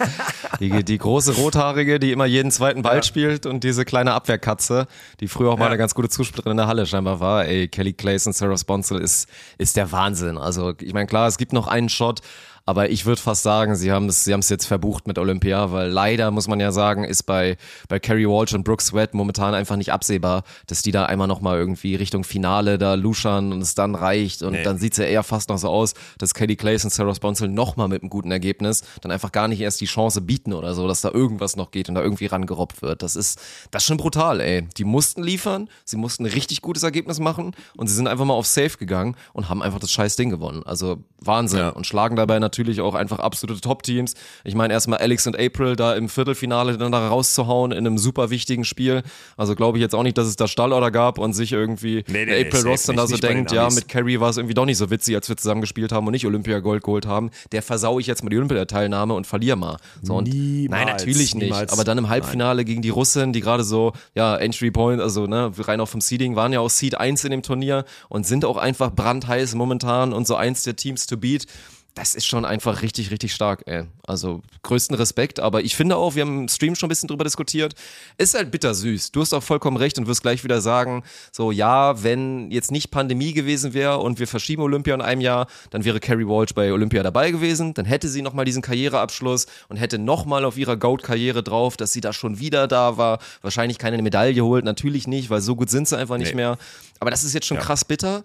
A: die, die große Rothaarige, die immer jeden zweiten Ball ja. spielt und diese kleine Abwehrkatze, die früher auch mal eine ganz gute Zuspielerin in der Halle scheinbar war. Ey, Kelly Clayson, Sarah Sponsel ist, ist der Wahnsinn. Also, ich meine, klar, es gibt noch einen Shot, aber ich würde fast sagen, sie haben es sie haben es jetzt verbucht mit Olympia, weil leider muss man ja sagen, ist bei bei Kerry Walsh und Brooke Sweat momentan einfach nicht absehbar, dass die da einmal noch mal irgendwie Richtung Finale da luschern und es dann reicht und nee. dann sieht's ja eher fast noch so aus, dass Kelly Clays und Sarah Sponsel noch mal mit einem guten Ergebnis dann einfach gar nicht erst die Chance bieten oder so, dass da irgendwas noch geht und da irgendwie rangerobbt wird. Das ist das ist schon brutal, ey. Die mussten liefern, sie mussten ein richtig gutes Ergebnis machen und sie sind einfach mal auf Safe gegangen und haben einfach das scheiß Ding gewonnen. Also Wahnsinn ja. und schlagen dabei natürlich natürlich auch einfach absolute Top-Teams. Ich meine, erstmal Alex und April da im Viertelfinale dann da rauszuhauen in einem super wichtigen Spiel. Also glaube ich jetzt auch nicht, dass es da Stallorder gab und sich irgendwie nee, nee, April nee, Ross dann da so denkt, ja, mit Carrie war es irgendwie doch nicht so witzig, als wir zusammen gespielt haben und nicht Olympia Gold geholt haben. Der versau ich jetzt mal die Olympia-Teilnahme und verliere mal. So, und
B: niemals,
A: nein, natürlich nicht. Niemals. Aber dann im Halbfinale nein. gegen die Russen, die gerade so, ja, Entry Point, also ne, rein auch vom Seeding, waren ja auch Seed 1 in dem Turnier und sind auch einfach brandheiß momentan und so eins der Teams to beat das ist schon einfach richtig, richtig stark, ey. Also größten Respekt, aber ich finde auch, wir haben im Stream schon ein bisschen drüber diskutiert, ist halt bittersüß. Du hast auch vollkommen recht und wirst gleich wieder sagen, so ja, wenn jetzt nicht Pandemie gewesen wäre und wir verschieben Olympia in einem Jahr, dann wäre Carrie Walsh bei Olympia dabei gewesen, dann hätte sie nochmal diesen Karriereabschluss und hätte nochmal auf ihrer Goat-Karriere drauf, dass sie da schon wieder da war, wahrscheinlich keine Medaille holt, natürlich nicht, weil so gut sind sie einfach nicht nee. mehr. Aber das ist jetzt schon ja. krass bitter.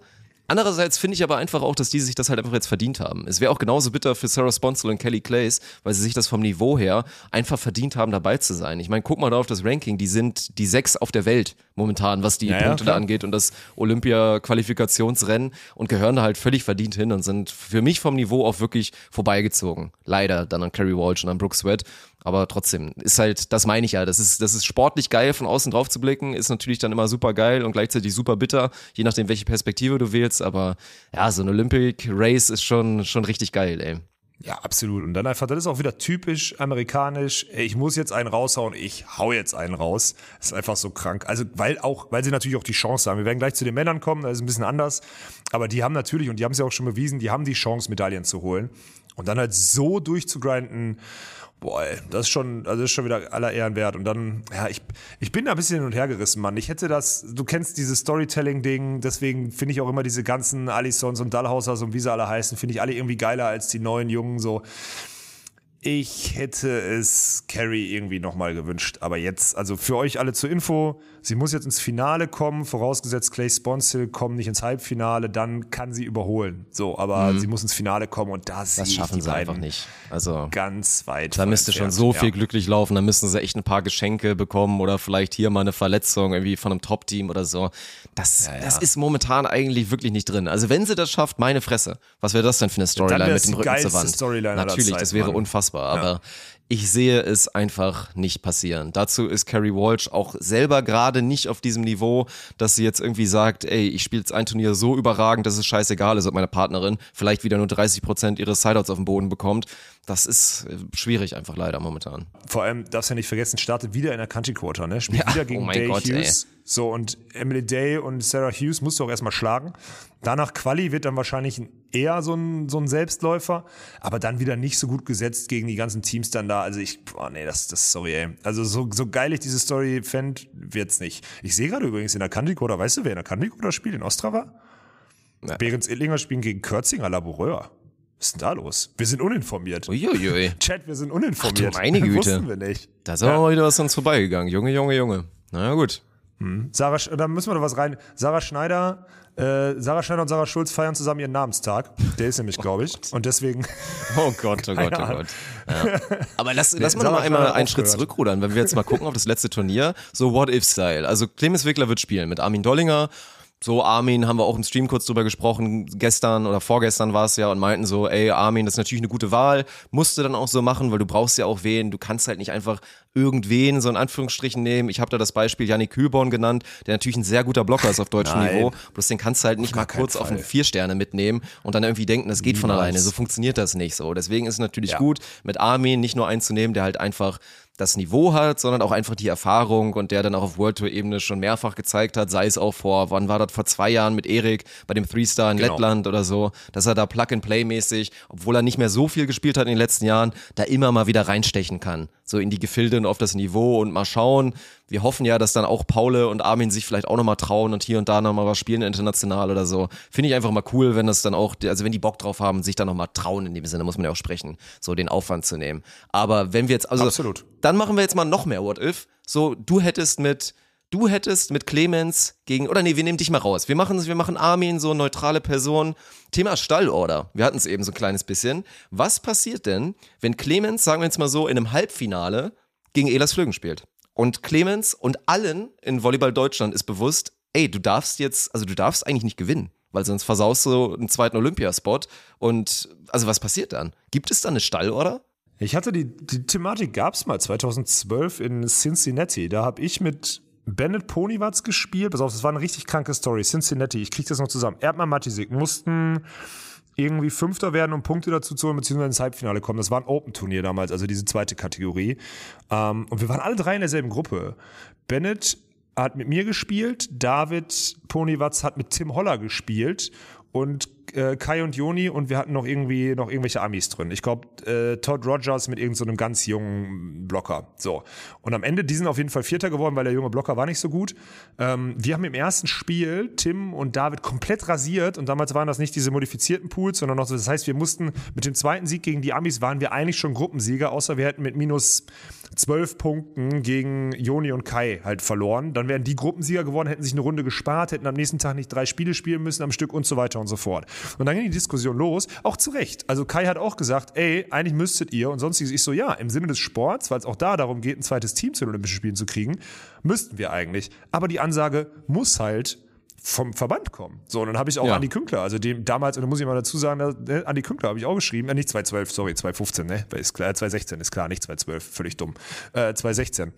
A: Andererseits finde ich aber einfach auch, dass die sich das halt einfach jetzt verdient haben. Es wäre auch genauso bitter für Sarah Sponsel und Kelly Clays, weil sie sich das vom Niveau her einfach verdient haben, dabei zu sein. Ich meine, guck mal da auf das Ranking, die sind die sechs auf der Welt momentan, was die ja, Punkte ja, da angeht und das Olympia-Qualifikationsrennen und gehören da halt völlig verdient hin und sind für mich vom Niveau auch wirklich vorbeigezogen. Leider dann an Kerry Walsh und an Brooke Sweat. Aber trotzdem, ist halt, das meine ich ja. Das ist, das ist sportlich geil, von außen drauf zu blicken, ist natürlich dann immer super geil und gleichzeitig super bitter, je nachdem, welche Perspektive du wählst. Aber ja, so ein Olympic Race ist schon, schon richtig geil, ey.
B: Ja, absolut. Und dann einfach, das ist auch wieder typisch amerikanisch. Ich muss jetzt einen raushauen, ich hau jetzt einen raus. Das ist einfach so krank. Also, weil auch, weil sie natürlich auch die Chance haben. Wir werden gleich zu den Männern kommen, das ist ein bisschen anders. Aber die haben natürlich, und die haben es ja auch schon bewiesen, die haben die Chance, Medaillen zu holen. Und dann halt so durchzugrinden, boah, ey, das ist schon, also ist schon wieder aller Ehren wert. Und dann, ja, ich, ich bin da ein bisschen hin und her gerissen, Mann. Ich hätte das, du kennst dieses Storytelling-Ding, deswegen finde ich auch immer diese ganzen Alisons und Dallhausers und wie sie alle heißen, finde ich alle irgendwie geiler als die neuen Jungen, so. Ich hätte es Carrie irgendwie nochmal gewünscht. Aber jetzt, also für euch alle zur Info, sie muss jetzt ins Finale kommen, vorausgesetzt Clay Sponsil kommt nicht ins Halbfinale, dann kann sie überholen. So, aber sie muss ins Finale kommen und
A: Das
B: ich
A: schaffen sie einfach nicht. Also
B: ganz weit.
A: da müsste schon so viel
B: Ja.
A: glücklich laufen, da müssen sie echt ein paar Geschenke bekommen oder vielleicht hier mal eine Verletzung irgendwie von einem Top-Team oder so. Das, das ist momentan eigentlich wirklich nicht drin. Also wenn sie das schafft, meine Fresse, was wäre das denn für eine Storyline mit dem Rücken zur Wand?
B: Storyline
A: Natürlich, das wäre
B: Mann.
A: unfassbar, aber ich sehe es einfach nicht passieren. Dazu ist Carrie Walsh auch selber gerade nicht auf diesem Niveau, dass sie jetzt irgendwie sagt, ey, ich spiele jetzt ein Turnier so überragend, dass es scheißegal ist, ob meine Partnerin vielleicht wieder nur 30 Prozent ihres Sideouts auf dem Boden bekommt. Das ist äh, schwierig einfach leider momentan.
B: Vor allem darfst du ja nicht vergessen, startet wieder in der Country Quarter, ne? Spielt
A: Ja,
B: wieder gegen
A: oh mein
B: Day
A: Gott,
B: Hughes. So, und Emily Day und Sarah Hughes musst du auch erstmal schlagen. Danach Quali wird dann wahrscheinlich eher so ein, so ein Selbstläufer, aber dann wieder nicht so gut gesetzt gegen die ganzen Teams dann da. Also ich, boah, nee, das, das, sorry, ey. Also so, so geil ich diese Story fände, wird's nicht. Ich sehe gerade übrigens in der Country Quarter, weißt du, wer in der Country Quarter spielt? In Ostrava?
A: Ja.
B: Behrens Illinger spielen gegen Kürzinger Laboureur. Was ist denn da los? Wir sind uninformiert.
A: Uiuiui.
B: Chat, wir sind uninformiert.
A: Ach meine Güte.
B: Wussten wir nicht.
A: Da ist aber mal wieder was uns vorbeigegangen. Junge, Junge, Junge. Na ja, gut.
B: Sarah, da müssen wir noch was rein. Sarah Schneider, äh, Sarah Schneider und Sarah Schulz feiern zusammen ihren Namenstag. Der ist nämlich, glaube ich. Und deswegen,
A: Oh Gott, oh Gott, oh. Gott. Ja. Aber lass, lass mal noch mal einmal einen Schritt zurückrudern, wenn wir jetzt mal gucken auf das letzte Turnier. So What-If-Style. Also Clemens Wickler wird spielen mit Armin Dollinger. So Armin haben wir auch im Stream kurz drüber gesprochen, gestern oder vorgestern war es ja und meinten so, ey Armin, das ist natürlich eine gute Wahl, musste dann auch so machen, weil du brauchst ja auch wen, du kannst halt nicht einfach irgendwen so in Anführungsstrichen nehmen. Ich habe da das Beispiel Yannick Kühlborn genannt, der natürlich ein sehr guter Blocker ist auf deutschem
B: Nein.
A: Niveau, bloß den kannst du halt nicht mal kurz auf einen
B: Fall.
A: vier Sterne mitnehmen und dann irgendwie denken, das geht von
B: Niemals.
A: alleine. So funktioniert das nicht so. Deswegen ist es natürlich
B: Ja.
A: gut, mit Armin nicht nur einzunehmen, der halt einfach das Niveau hat, sondern auch einfach die Erfahrung und der dann auch auf World Tour Ebene schon mehrfach gezeigt hat, sei es auch vor, wann war das, vor zwei Jahren mit Erik bei dem Three Star in
B: Genau.
A: Lettland oder so, dass er da Plug-and-Play mäßig, obwohl er nicht mehr so viel gespielt hat in den letzten Jahren, da immer mal wieder reinstechen kann. So in die Gefilde und auf das Niveau und mal schauen. Wir hoffen ja, dass dann auch Paule und Armin sich vielleicht auch nochmal trauen und hier und da nochmal was spielen international oder so. Finde ich einfach mal cool, wenn das dann auch, also wenn die Bock drauf haben, sich dann nochmal trauen in dem Sinne, muss man ja auch sprechen, so den Aufwand zu nehmen. Aber wenn wir jetzt, also
B: Absolut.
A: dann machen wir jetzt mal noch mehr What If. So, du hättest mit, du hättest mit Clemens gegen, oder nee, wir nehmen dich mal raus. Wir machen, wir machen Armin so neutrale Person. Thema Stallorder. Wir hatten es eben so ein kleines bisschen. Was passiert denn, wenn Clemens, sagen wir jetzt mal so, in einem Halbfinale gegen Elas Flügen spielt? Und Clemens und allen in Volleyball Deutschland ist bewusst, ey, du darfst jetzt, also du darfst eigentlich nicht gewinnen, weil sonst versaust du einen zweiten Olympiaspot. Und also was passiert dann? Gibt es dann eine Stallorder?
B: ich hatte die, die Thematik gab's mal 2012 in Cincinnati. Da habe ich mit Bennett Ponywatz gespielt. Pass auf, das war eine richtig kranke Story. Cincinnati, ich krieg das noch zusammen. Erdmann Matisik mussten irgendwie Fünfter werden, um Punkte dazu zu holen, beziehungsweise ins Halbfinale kommen. Das war ein Open-Turnier damals, also diese zweite Kategorie. Ähm, und wir waren alle drei in derselben Gruppe. Bennett hat mit mir gespielt, David Ponywatz hat mit Tim Holler gespielt und äh, Kai und Joni und wir hatten noch irgendwie noch irgendwelche Amis drin. Ich glaube äh, Todd Rogers mit irgendeinem so ganz jungen Blocker. So und am Ende die sind auf jeden Fall Vierter geworden, weil der junge Blocker war nicht so gut. Ähm, wir haben im ersten Spiel Tim und David komplett rasiert und damals waren das nicht diese modifizierten Pools, sondern noch so. Das heißt, wir mussten mit dem zweiten Sieg gegen die Amis waren wir eigentlich schon Gruppensieger, außer wir hätten mit minus zwölf Punkten gegen Joni und Kai halt verloren. Dann wären die Gruppensieger geworden, hätten sich eine Runde gespart, hätten am nächsten Tag nicht drei Spiele spielen müssen am Stück und so weiter und so fort. Und dann ging die Diskussion los, auch zu Recht. Also Kai hat auch gesagt, ey, eigentlich müsstet ihr und sonstiges. Ich so, ja, im Sinne des Sports, weil es auch da darum geht, ein zweites Team zu den Olympischen Spielen zu kriegen, müssten wir eigentlich. Aber die Ansage muss halt vom Verband kommen. So, und dann habe ich auch
A: Ja.
B: Andi Künkler, also dem damals, und da muss ich mal dazu sagen, da, ne, Andi Künkler habe ich auch geschrieben, äh, nicht 2012, sorry, 2015, ne, ist klar, 2016 ist klar, nicht 2012, völlig dumm, äh, 2016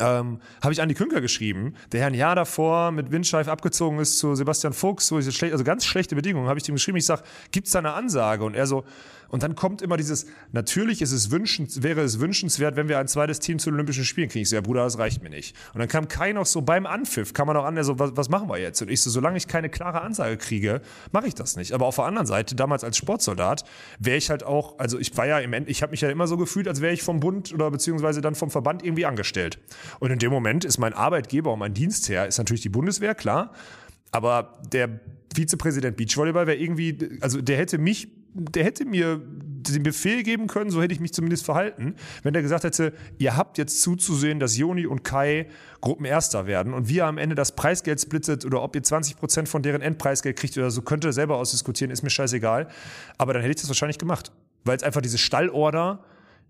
B: ähm, habe ich Andi Künkler geschrieben, der ein Jahr davor mit Windscheif abgezogen ist zu Sebastian Fuchs, so diese schlecht, also ganz schlechte Bedingungen, habe ich ihm geschrieben, ich sage, gibt's da eine Ansage? Und er so, und dann kommt immer dieses, natürlich ist es wünschens, wäre es wünschenswert, wenn wir ein zweites Team zu den Olympischen Spielen kriegen. Ich so, ja Bruder, das reicht mir nicht. Und dann kam Kai noch so beim Anpfiff, kam man auch an, der so, was, was machen wir jetzt? Und ich so, solange ich keine klare Ansage kriege, mache ich das nicht. Aber auf der anderen Seite, damals als Sportsoldat, wäre ich halt auch, also ich war ja im End, ich habe mich ja immer so gefühlt, als wäre ich vom Bund oder beziehungsweise dann vom Verband irgendwie angestellt. Und in dem Moment ist mein Arbeitgeber und mein Dienstherr ist natürlich die Bundeswehr, klar. Aber der Vizepräsident Beachvolleyball wäre irgendwie, also der hätte mich, der hätte mir den Befehl geben können, so hätte ich mich zumindest verhalten, wenn der gesagt hätte, ihr habt jetzt zuzusehen, dass Joni und Kai Gruppenerster werden und wir am Ende das Preisgeld splittet oder ob ihr 20% von deren Endpreisgeld kriegt oder so, könnt ihr selber ausdiskutieren, ist mir scheißegal. Aber dann hätte ich das wahrscheinlich gemacht. Weil es einfach diese Stallorder,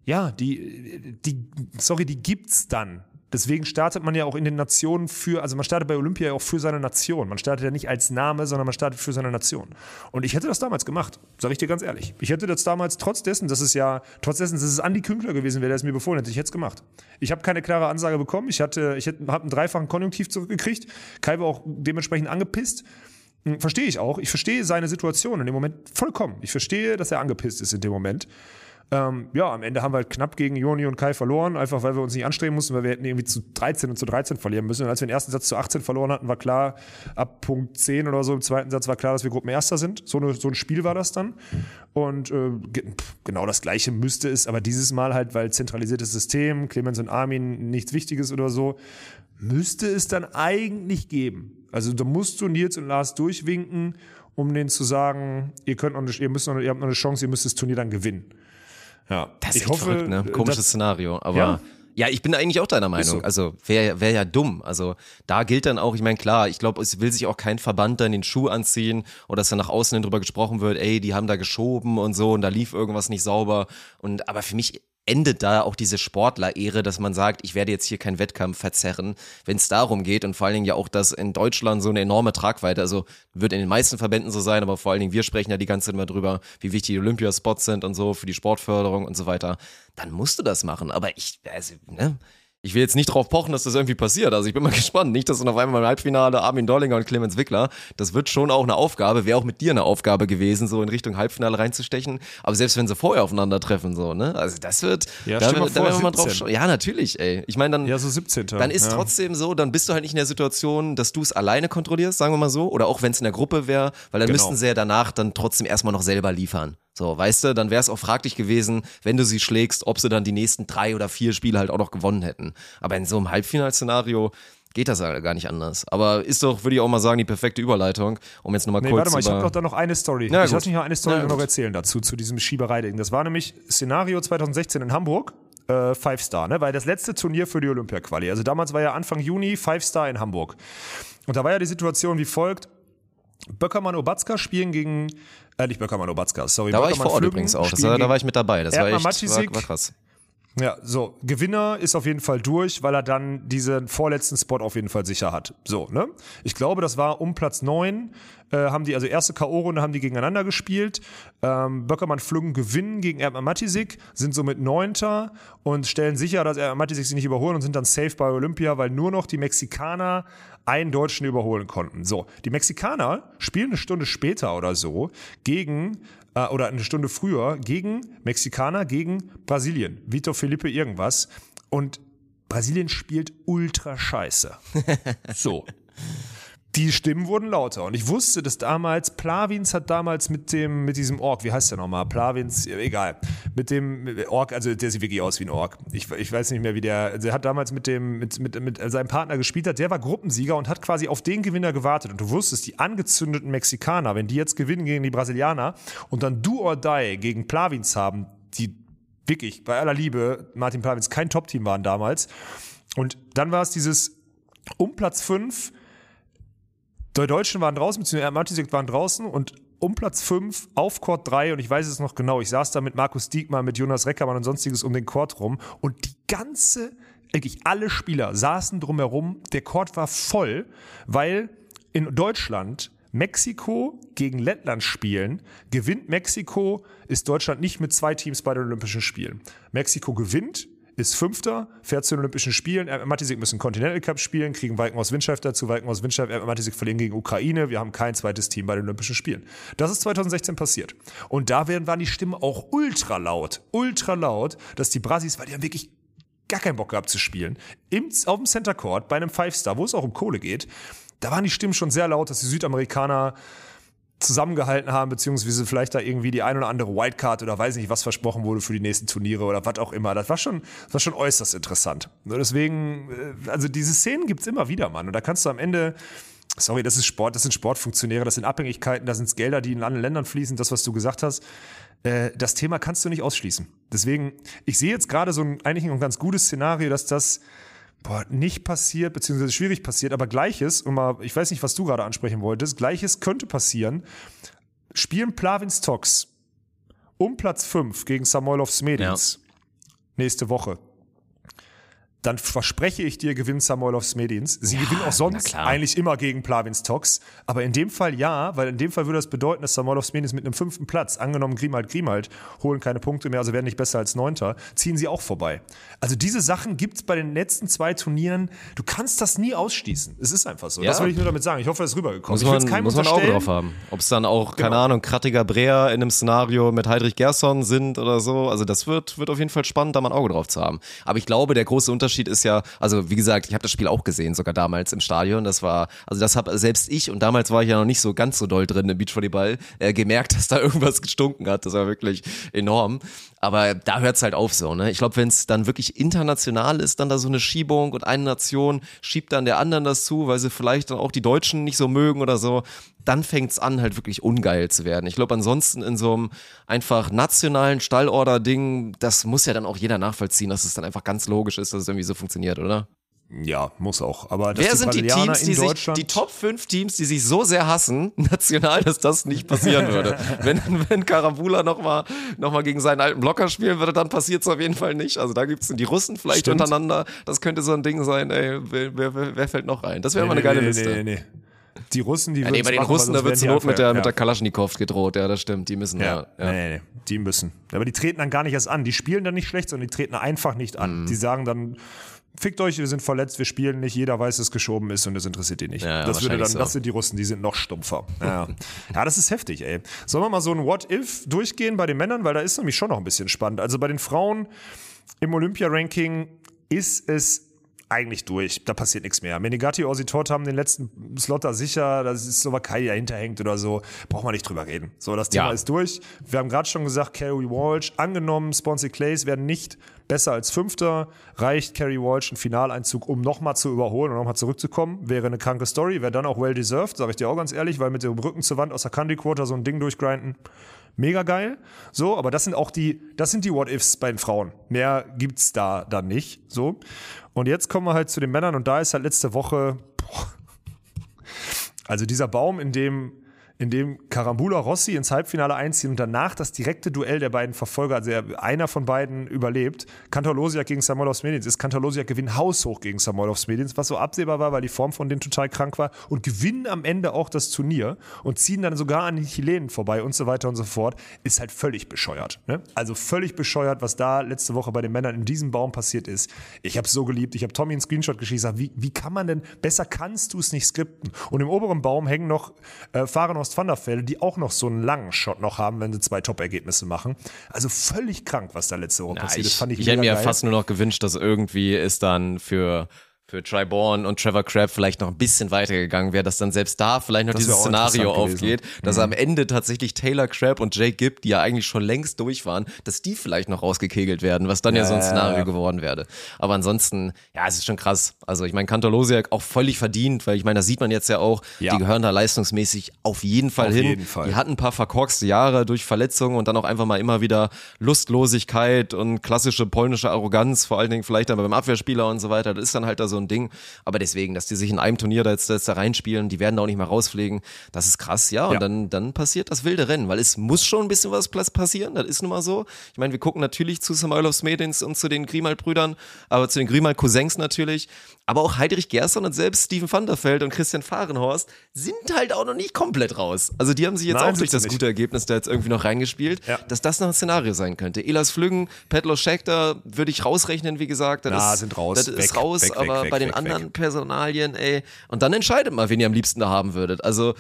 B: ja, die, die, sorry, die gibt's dann. Deswegen startet man ja auch in den Nationen für, also man startet bei Olympia ja auch für seine Nation. Man startet ja nicht als Name, sondern man startet für seine Nation. Und ich hätte das damals gemacht, sage ich dir ganz ehrlich. Ich hätte das damals, trotz dessen, dass es ja, trotz dessen, dass es Andi Künkler gewesen wäre, der es mir befohlen hätte, ich hätte es gemacht. Ich habe keine klare Ansage bekommen. Ich hatte, ich habe einen dreifachen Konjunktiv zurückgekriegt. Kai war auch dementsprechend angepisst. Hm, Verstehe ich auch. Ich verstehe seine Situation in dem Moment vollkommen. Ich verstehe, dass er angepisst ist in dem Moment. Ähm, ja, am Ende haben wir halt knapp gegen Joni und Kai verloren, einfach weil wir uns nicht anstrengen mussten, weil wir hätten irgendwie zu 13 und zu 13 verlieren müssen. Und als wir den ersten Satz zu 18 verloren hatten, war klar, ab Punkt 10 oder so im zweiten Satz war klar, dass wir Gruppenerster sind. So, eine, so ein Spiel war das dann. Und äh, genau das Gleiche müsste es, aber dieses Mal halt, weil zentralisiertes System, Clemens und Armin nichts Wichtiges oder so, müsste es dann eigentlich geben. Also da musst du Nils und Lars durchwinken, um denen zu sagen, ihr könnt noch eine, ihr müsst noch, ihr habt noch eine Chance, ihr müsst das Turnier dann gewinnen. Ja,
A: Das ist
B: ich hoffe,
A: verrückt, ne? Komisches Szenario. Aber
B: Ja.
A: ja. ich bin eigentlich auch deiner Meinung.
B: so.
A: Also wäre wär ja dumm. Also da gilt dann auch, ich meine, klar, ich glaube, es will sich auch kein Verband dann den Schuh anziehen oder dass dann nach außen hin drüber gesprochen wird, ey, die haben da geschoben und so und da lief irgendwas nicht sauber. Und aber für mich endet da auch diese Sportler-Ehre, dass man sagt, ich werde jetzt hier keinen Wettkampf verzerren, wenn es darum geht und vor allen Dingen ja auch, dass in Deutschland so eine enorme Tragweite, also wird in den meisten Verbänden so sein, aber vor allen Dingen wir sprechen ja die ganze Zeit immer drüber, wie wichtig die Olympiaspots sind und so für die Sportförderung und so weiter, dann musst du das machen, aber ich, also, ne, ich will jetzt nicht drauf pochen, dass das irgendwie passiert. Also ich bin mal gespannt. Nicht, dass dann auf einmal im Halbfinale Armin Dollinger und Clemens Wickler. Das wird schon auch eine Aufgabe. Wäre auch mit dir eine Aufgabe gewesen, so in Richtung Halbfinale reinzustechen. Aber selbst wenn sie vorher aufeinandertreffen, so, ne? Also das wird,
B: Ja,
A: da,
B: mal
A: da werden wir mal drauf
B: 17.
A: schauen. Ja, natürlich, ey. Ich meine, dann,
B: Ja, so 17.
A: dann ist
B: ja.
A: trotzdem so, dann bist du halt nicht in der Situation, dass du es alleine kontrollierst, sagen wir mal so. Oder auch wenn es in der Gruppe wäre, weil dann
B: Genau.
A: müssten sie ja danach dann trotzdem erstmal noch selber liefern. So, weißt du, dann wäre es auch fraglich gewesen, wenn du sie schlägst, ob sie dann die nächsten drei oder vier Spiele halt auch noch gewonnen hätten. Aber in so einem Halbfinalszenario geht das ja gar nicht anders. Aber ist doch, würde ich auch mal sagen, die perfekte Überleitung, um jetzt nochmal
B: Nee,
A: kurz
B: warte mal, ich habe doch da noch eine Story.
A: Na
B: ich
A: gut.
B: lass mich noch eine Story
A: Na
B: noch erzählen dazu, zu diesem Schiebereiding. Das war nämlich Szenario 2016 in Hamburg. Äh, Five Star, ne? Weil das letzte Turnier für die Olympia-Quali. Also damals war ja Anfang Juni Five Star in Hamburg. Und da war ja die Situation wie folgt. Böckermann Obatzka spielen gegen, äh, nicht Böckermann Obatzka, sorry.
A: da war ich vor Ort übrigens auch. Das war, da war ich mit dabei. Das war
B: Erdmann
A: echt war, war krass.
B: Ja, so, Gewinner ist auf jeden Fall durch, weil er dann diesen vorletzten Spot auf jeden Fall sicher hat. So, ne? Ich glaube, das war um Platz neun äh, haben die, also erste K.O.-Runde haben die gegeneinander gespielt. Ähm, Böckermann Flüggen gewinnen gegen Erdmann Matisik, sind somit Neunter und stellen sicher, dass Erdmann Matisik sie nicht überholen und sind dann safe bei Olympia, weil nur noch die Mexikaner einen Deutschen überholen konnten. So, die Mexikaner spielen eine Stunde später oder so gegen äh, oder eine Stunde früher gegen Mexikaner, gegen Brasilien. Vitor Felipe irgendwas. Und Brasilien spielt ultra scheiße. So. Die Stimmen wurden lauter. Und ich wusste, dass damals, Plavins hat damals mit dem, mit diesem Ork, wie heißt der nochmal? Plavins, egal. Mit dem mit Ork, also der sieht wirklich aus wie ein Ork. Ich, ich weiß nicht mehr, wie der, der hat damals mit dem, mit, mit, mit seinem Partner gespielt hat, der war Gruppensieger und hat quasi auf den Gewinner gewartet. Und du wusstest, die angezündeten Mexikaner, wenn die jetzt gewinnen gegen die Brasilianer und dann do or die gegen Plavins haben, die wirklich, bei aller Liebe, Martin Plavins kein Top-Team waren damals. Und dann war es dieses um Platz 5 die Deutschen waren draußen, beziehungsweise Matisek waren draußen und um Platz 5 auf Court 3 und ich weiß es noch genau, ich saß da mit Markus Diekmann, mit Jonas Reckermann und sonstiges um den Court rum und die ganze, wirklich alle Spieler saßen drumherum, der Court war voll, weil in Deutschland Mexiko gegen Lettland spielen, gewinnt Mexiko, ist Deutschland nicht mit zwei Teams bei den Olympischen Spielen. Mexiko gewinnt, ist Fünfter, fährt zu den Olympischen Spielen. Erdmann Matisik müssen Continental Cup spielen, kriegen Walkenhaus Windscheif dazu. Walkenhaus Windscheif, Erdmann Matisik verlieren gegen Ukraine. Wir haben kein zweites Team bei den Olympischen Spielen. Das ist 2016 passiert. Und da werden, waren die Stimmen auch ultra laut, ultra laut, dass die Brasis, weil die haben wirklich gar keinen Bock gehabt zu spielen, im, auf dem Center Court bei einem Five Star, wo es auch um Kohle geht, da waren die Stimmen schon sehr laut, dass die Südamerikaner zusammengehalten haben, beziehungsweise vielleicht da irgendwie die ein oder andere Wildcard oder weiß nicht, was versprochen wurde für die nächsten Turniere oder was auch immer. Das war schon, das war schon äußerst interessant. Nur deswegen, äh, also diese Szenen gibt's immer wieder, Mann. Und da kannst du am Ende, sorry, das ist Sport, das sind Sportfunktionäre, das sind Abhängigkeiten, das sind Gelder, die in anderen Ländern fließen, das, was du gesagt hast. Äh, das Thema kannst du nicht ausschließen. Deswegen, ich sehe jetzt gerade so ein, eigentlich ein ganz gutes Szenario, dass das boah, nicht passiert, beziehungsweise schwierig passiert, aber Gleiches, und mal, ich weiß nicht, was du gerade ansprechen wolltest, Gleiches könnte passieren. Spielen Plavins Tox um Platz 5 gegen Samoilov Smedins nächste Woche. Dann verspreche ich dir, gewinnt Samoilov Smedins. Sie gewinnen auch sonst eigentlich immer gegen Plavins Tox. Aber in dem Fall ja, weil in dem Fall würde das bedeuten, dass Samoilov Smedins mit einem fünften Platz, angenommen Grimald Grimald, holen keine Punkte mehr, also werden nicht besser als Neunter, ziehen sie auch vorbei. Also diese Sachen gibt's bei den letzten zwei Turnieren. Du kannst das nie ausschließen. Es ist einfach so.
A: Ja.
B: Das will ich nur damit sagen. Ich hoffe, das ist rübergekommen.
A: Muss
B: ich
A: man,
B: keinem
A: muss man ein Auge drauf haben. Ob es dann auch, keine
B: Genau.
A: Ahnung, Krattiger Breer in einem Szenario mit Heidrich Gerson sind oder so. Also das wird, wird auf jeden Fall spannend, da mal ein Auge drauf zu haben. Aber ich glaube, der große Unterschied ist ja, also wie gesagt, ich habe das Spiel auch gesehen, sogar damals im Stadion. Das war, also das habe selbst ich, und damals war ich ja noch nicht so ganz so doll drin im Beachvolleyball, äh, gemerkt, dass da irgendwas gestunken hat. Das war wirklich enorm. Aber da hört's halt auf so, ne? Ich glaube, wenn es dann wirklich international ist, dann da so eine Schiebung und eine Nation schiebt dann der anderen das zu, weil sie vielleicht dann auch die Deutschen nicht so mögen oder so, dann fängt's an, halt wirklich ungeil zu werden. Ich glaube, ansonsten in so einem einfach nationalen Stallorder-Ding, das muss ja dann auch jeder nachvollziehen, dass es dann einfach ganz logisch ist, dass es irgendwie so funktioniert, oder?
B: Ja, muss auch. Aber dass
A: Wer sind die
B: Brasilianer
A: Teams, die sich, die Top 5 Teams, die sich so sehr hassen, national, dass das nicht passieren würde? wenn, wenn Karambula nochmal noch mal gegen seinen alten Blocker spielen würde, dann passiert es auf jeden Fall nicht. Also da gibt's die Russen vielleicht
B: Stimmt.
A: untereinander. Das könnte so ein Ding sein, ey, wer, wer, wer, fällt noch rein? Das wäre mal eine
B: Nee,
A: geile
B: nee,
A: Liste.
B: Nee, nee, nee. Die Russen, die
A: Ja, nee, bei den
B: machen,
A: Russen, da wird zur Not
B: die
A: mit der, mit der
B: ja.
A: Kalaschnikow gedroht, ja, das stimmt, die müssen, ja.
B: Ja,
A: ja.
B: Nee, nee, nee, die müssen. Aber die treten dann gar nicht erst an. Die spielen dann nicht schlecht, sondern die treten einfach nicht an.
A: Mhm.
B: Die sagen dann, fickt euch, wir sind verletzt, wir spielen nicht, jeder weiß, dass es geschoben ist und das interessiert die nicht.
A: Ja,
B: das würde dann,
A: so.
B: das sind die Russen, die sind noch stumpfer. Ja. ja, das ist heftig, ey. Sollen wir mal so ein What-If durchgehen bei den Männern, weil da ist nämlich schon noch ein bisschen spannend. Also bei den Frauen im Olympia-Ranking ist es eigentlich durch. Da passiert nichts mehr. Menigatti, Orsitot haben den letzten Slot da sicher. Das ist Slowakei, die dahinter hängt oder so. Braucht man nicht drüber reden. So, das Thema
A: Ja.
B: ist durch. Wir haben gerade schon gesagt, Carrie Walsh, angenommen, Sponsor Clays werden nicht besser als Fünfter. Reicht Carrie Walsh ein Finaleinzug, um nochmal zu überholen und nochmal zurückzukommen? Wäre eine kranke Story. Wäre dann auch well deserved, sage ich dir auch ganz ehrlich, weil mit dem Rücken zur Wand aus der Country Quarter so ein Ding durchgrinden. Mega geil. So, aber das sind auch die, das sind die What-Ifs bei den Frauen. Mehr gibt's da dann nicht. So. Und jetzt kommen wir halt zu den Männern und da ist halt letzte Woche, boah, also dieser Baum, in dem, in dem Karambula Rossi ins Halbfinale einzieht und danach das direkte Duell der beiden Verfolger, also einer von beiden überlebt. Kantorlosiak gegen Samoilov Smedins ist Kantorlosiak gewinnt haushoch gegen Samoilov Smedins, was so absehbar war, weil die Form von denen total krank war und gewinnen am Ende auch das Turnier und ziehen dann sogar an den Chilenen vorbei und so weiter und so fort. Ist halt völlig bescheuert. Ne? Also völlig bescheuert, was da letzte Woche bei den Männern in diesem Baum passiert ist. Ich habe es so geliebt. Ich habe Tommy einen Screenshot geschickt. Sag, Wie, wie kann man denn, besser kannst du es nicht skripten. Und im oberen Baum hängen noch äh, Fahrenost van der Velde, die auch noch so einen langen Shot noch haben, wenn sie zwei Top-Ergebnisse machen. Also völlig krank, was da letzte Woche
A: Ja,
B: passiert ist.
A: ich
B: Fand ich
A: ich hätte mir
B: geil.
A: fast nur noch gewünscht, dass irgendwie es dann für für Triborn und Trevor Crabb vielleicht noch ein bisschen weitergegangen wäre, dass dann selbst da vielleicht noch
B: Das
A: dieses Szenario
B: interessant gewesen. Mhm.
A: aufgeht, dass am Ende tatsächlich Taylor Crabb und Jake Gibb, die ja eigentlich schon längst durch waren, dass die vielleicht noch rausgekegelt werden, was dann ja, so ein
B: Ja,
A: Szenario
B: ja.
A: geworden wäre. Aber ansonsten, ja, es ist schon krass. Also ich meine, Kantorlosiak auch völlig verdient, weil ich meine, das sieht man jetzt ja auch,
B: Ja.
A: die gehören da leistungsmäßig auf jeden Fall
B: Auf
A: hin.
B: jeden Fall.
A: Die hatten ein paar verkorkste Jahre durch Verletzungen und dann auch einfach mal immer wieder Lustlosigkeit und klassische polnische Arroganz, vor allen Dingen vielleicht dann beim Abwehrspieler und so weiter. Das ist dann halt da so ein Ding. Aber deswegen, dass die sich in einem Turnier da jetzt, da jetzt da reinspielen, die werden da auch nicht mehr rausfliegen, das ist krass, ja. Und
B: Ja.
A: dann, dann passiert das wilde Rennen, weil es muss schon ein bisschen was passieren, das ist nun mal so. Ich meine, wir gucken natürlich zu Samoilovs Medins und zu den Grimald-Brüdern, aber zu den Grimald-Cousins natürlich. Aber auch Heidrich Gerson und selbst Steven van der Velde und Christian Fahrenhorst sind halt auch noch nicht komplett raus. Also die haben sich jetzt
B: Nein,
A: auch durch das
B: nicht.
A: gute Ergebnis da jetzt irgendwie noch reingespielt,
B: Ja.
A: dass das noch ein Szenario sein könnte. Elas Flüggen, Petlo Scheckter würde ich rausrechnen, wie gesagt. Das
B: Na,
A: ist,
B: sind raus.
A: Das ist
B: Weg,
A: raus,
B: weg, weg,
A: aber
B: weg,
A: bei den anderen. Personalien, ey. Und dann entscheidet mal, wen ihr am liebsten da haben würdet. Also,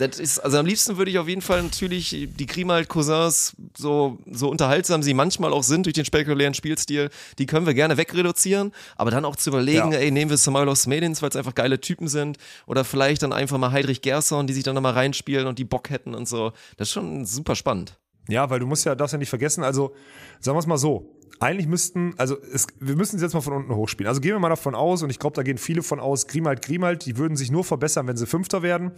A: das ist, also am liebsten würde ich auf jeden Fall natürlich die Grimald-Cousins, so, so unterhaltsam sie manchmal auch sind durch den spektakulären Spielstil, die können wir gerne wegreduzieren, aber dann auch zu überlegen,
B: Ja.
A: ey, nehmen wir Samuelos Medins, weil es einfach geile Typen sind, oder vielleicht dann einfach mal Heidrich Gerson, die sich dann nochmal reinspielen und die Bock hätten und so. Das ist schon super spannend.
B: Ja, weil du musst ja, darfst ja nicht vergessen, also sagen wir es mal so, eigentlich müssten, also es, wir müssen es jetzt mal von unten hochspielen. Also gehen wir mal davon aus, und ich glaube, da gehen viele von aus, Grimald, Grimald, die würden sich nur verbessern, wenn sie Fünfter werden.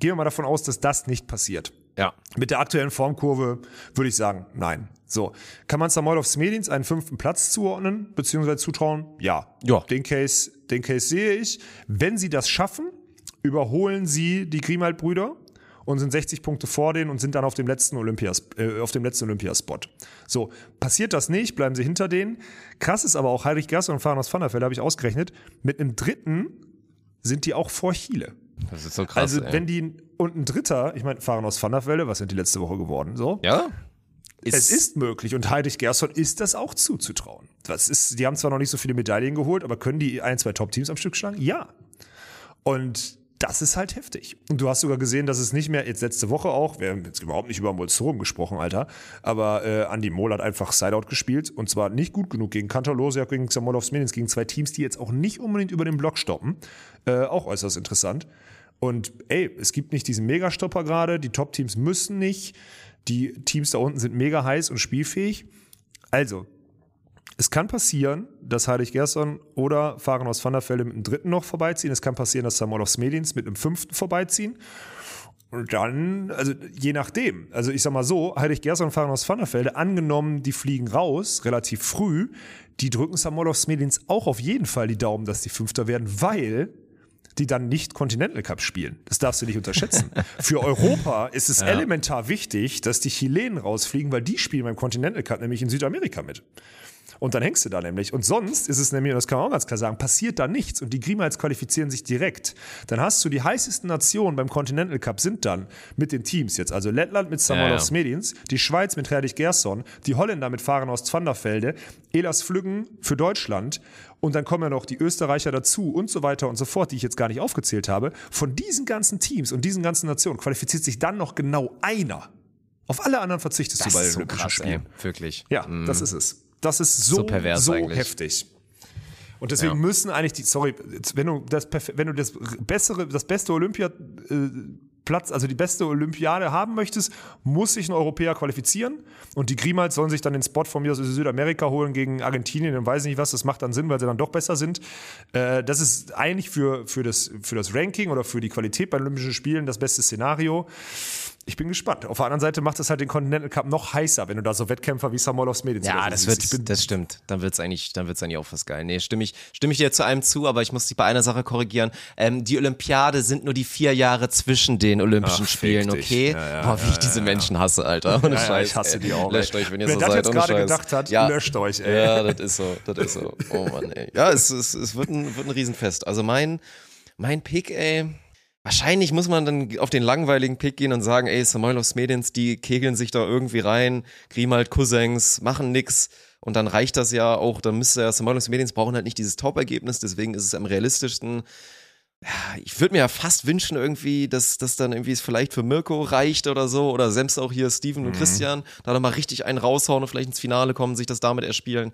B: Gehen wir mal davon aus, dass das nicht passiert.
A: Ja.
B: Mit der aktuellen Formkurve würde ich sagen, nein. So. Kann man Samoylov Smedins einen fünften Platz zuordnen, beziehungsweise zutrauen? Ja.
A: Ja.
B: Den Case, den Case sehe ich. Wenn sie das schaffen, überholen sie die Grimald-Brüder und sind 60 Punkte vor denen und sind dann auf dem letzten Olympias, äh, auf dem letzten Olympiaspot. So, passiert das nicht, bleiben sie hinter denen. Krass ist aber auch, Heinrich Gerster und Fahrers van der Velde habe ich ausgerechnet, mit einem dritten sind die auch vor Chile.
A: Das ist so krass.
B: Also,
A: ey.
B: wenn die, und ein dritter, ich meine, fahren aus Van der Velde, was sind die letzte Woche geworden? So.
A: ja?
B: Es ist möglich und Heinrich Gerson ist das auch zuzutrauen. Das ist, die haben zwar noch nicht so viele Medaillen geholt, aber können die ein, zwei Top-Teams am Stück schlagen? Ja. Und das ist halt heftig. Und du hast sogar gesehen, dass es nicht mehr, jetzt letzte Woche auch, wir haben jetzt überhaupt nicht über Molzorum gesprochen, Alter, aber äh, Andy Mohl hat einfach Sideout gespielt und zwar nicht gut genug gegen Kantalosiak, gegen Samolovs Minins, gegen zwei Teams, die jetzt auch nicht unbedingt über den Block stoppen. Äh, auch äußerst interessant. Und ey, es gibt nicht diesen Megastopper gerade, die Top-Teams müssen nicht, die Teams da unten sind mega heiß und spielfähig. Also, es kann passieren, dass Heilig Gerson oder Fahren aus Van der Velde mit einem dritten noch vorbeiziehen. Es kann passieren, dass Samuel Smedins mit einem fünften vorbeiziehen. Und dann, also je nachdem. Also ich sag mal so, Heilig Gerson und Fahren aus Van der Velde, angenommen, die fliegen raus, relativ früh, die drücken Samuel Smedins auch auf jeden Fall die Daumen, dass die Fünfter werden, weil die dann nicht Continental Cup spielen. Das darfst du nicht unterschätzen. Für Europa ist es elementar wichtig, dass die Chilenen rausfliegen, weil die spielen beim Continental Cup nämlich in Südamerika mit. Und dann hängst du da nämlich. Und sonst ist es nämlich, und das kann man auch ganz klar sagen, passiert da nichts und die Grimals qualifizieren sich direkt. Dann hast du die heißesten Nationen beim Continental Cup sind dann mit den Teams jetzt. Also Lettland mit Samuel
A: Ja.
B: Smedins, die Schweiz mit Herdich Gerson, die Holländer mit Fahren aus Zwanderfelde, Elas Flüggen für Deutschland und dann kommen ja noch die Österreicher dazu und so weiter und so fort, die ich jetzt gar nicht aufgezählt habe. Von diesen ganzen Teams und diesen ganzen Nationen qualifiziert sich dann noch genau einer. Auf alle anderen verzichtest
A: Das
B: du bei den
A: so
B: Olympischen
A: krass, ey.
B: Spielen.
A: Wirklich.
B: Ja, das ist es. Das ist so,
A: So pervers
B: so
A: eigentlich.
B: heftig. Und deswegen
A: Ja.
B: müssen eigentlich die, sorry, wenn du das, wenn du das bessere, das beste Olympia, äh, also die beste Olympiade haben möchtest, muss sich ein Europäer qualifizieren. Und die Grimals sollen sich dann den Spot von mir aus Südamerika holen gegen Argentinien und weiß nicht was. Das macht dann Sinn, weil sie dann doch besser sind. Äh, das ist eigentlich für, für, das, für das Ranking oder für die Qualität bei Olympischen Spielen das beste Szenario. Ich bin gespannt. Auf der anderen Seite macht es halt den Continental Cup noch heißer, wenn du da so Wettkämpfer wie Samuel Medins
A: Ja, das
B: siehst.
A: Wird, das stimmt. Dann wird's eigentlich, dann wird's eigentlich auch was geil. Nee, stimme ich, stimme ich dir zu einem zu, aber ich muss dich bei einer Sache korrigieren. Ähm, die Olympiade sind nur die vier Jahre zwischen den Olympischen
B: Ach,
A: Spielen, okay?
B: Ja, ja,
A: Boah, wie ich diese Menschen hasse, Alter. Ohne
B: Ja, ja,
A: Scheiß.
B: ich hasse die auch.
A: Löscht
B: ey.
A: euch, wenn ihr
B: Wer
A: so
B: das
A: seid.
B: jetzt
A: ohne
B: gerade gedacht hat,
A: ja.
B: löscht euch, ey.
A: Ja, das ist so, das ist so. Oh Mann, ey. Ja, es, es, es wird ein, wird ein Riesenfest. Also mein, mein Pick, ey, Wahrscheinlich muss man dann auf den langweiligen Pick gehen und sagen, ey, Samoylos Medins, die kegeln sich da irgendwie rein, Grimald Cousins, machen nix. Und dann reicht das ja auch, dann müsste ja Samoylos Medins brauchen halt nicht dieses Top-Ergebnis, deswegen ist es am realistischsten. Ich würde mir ja fast wünschen irgendwie, dass das dann irgendwie es vielleicht für Mirko reicht oder so, oder selbst auch hier Steven und Christian, da dann mal richtig einen raushauen und vielleicht ins Finale kommen, sich das damit erspielen.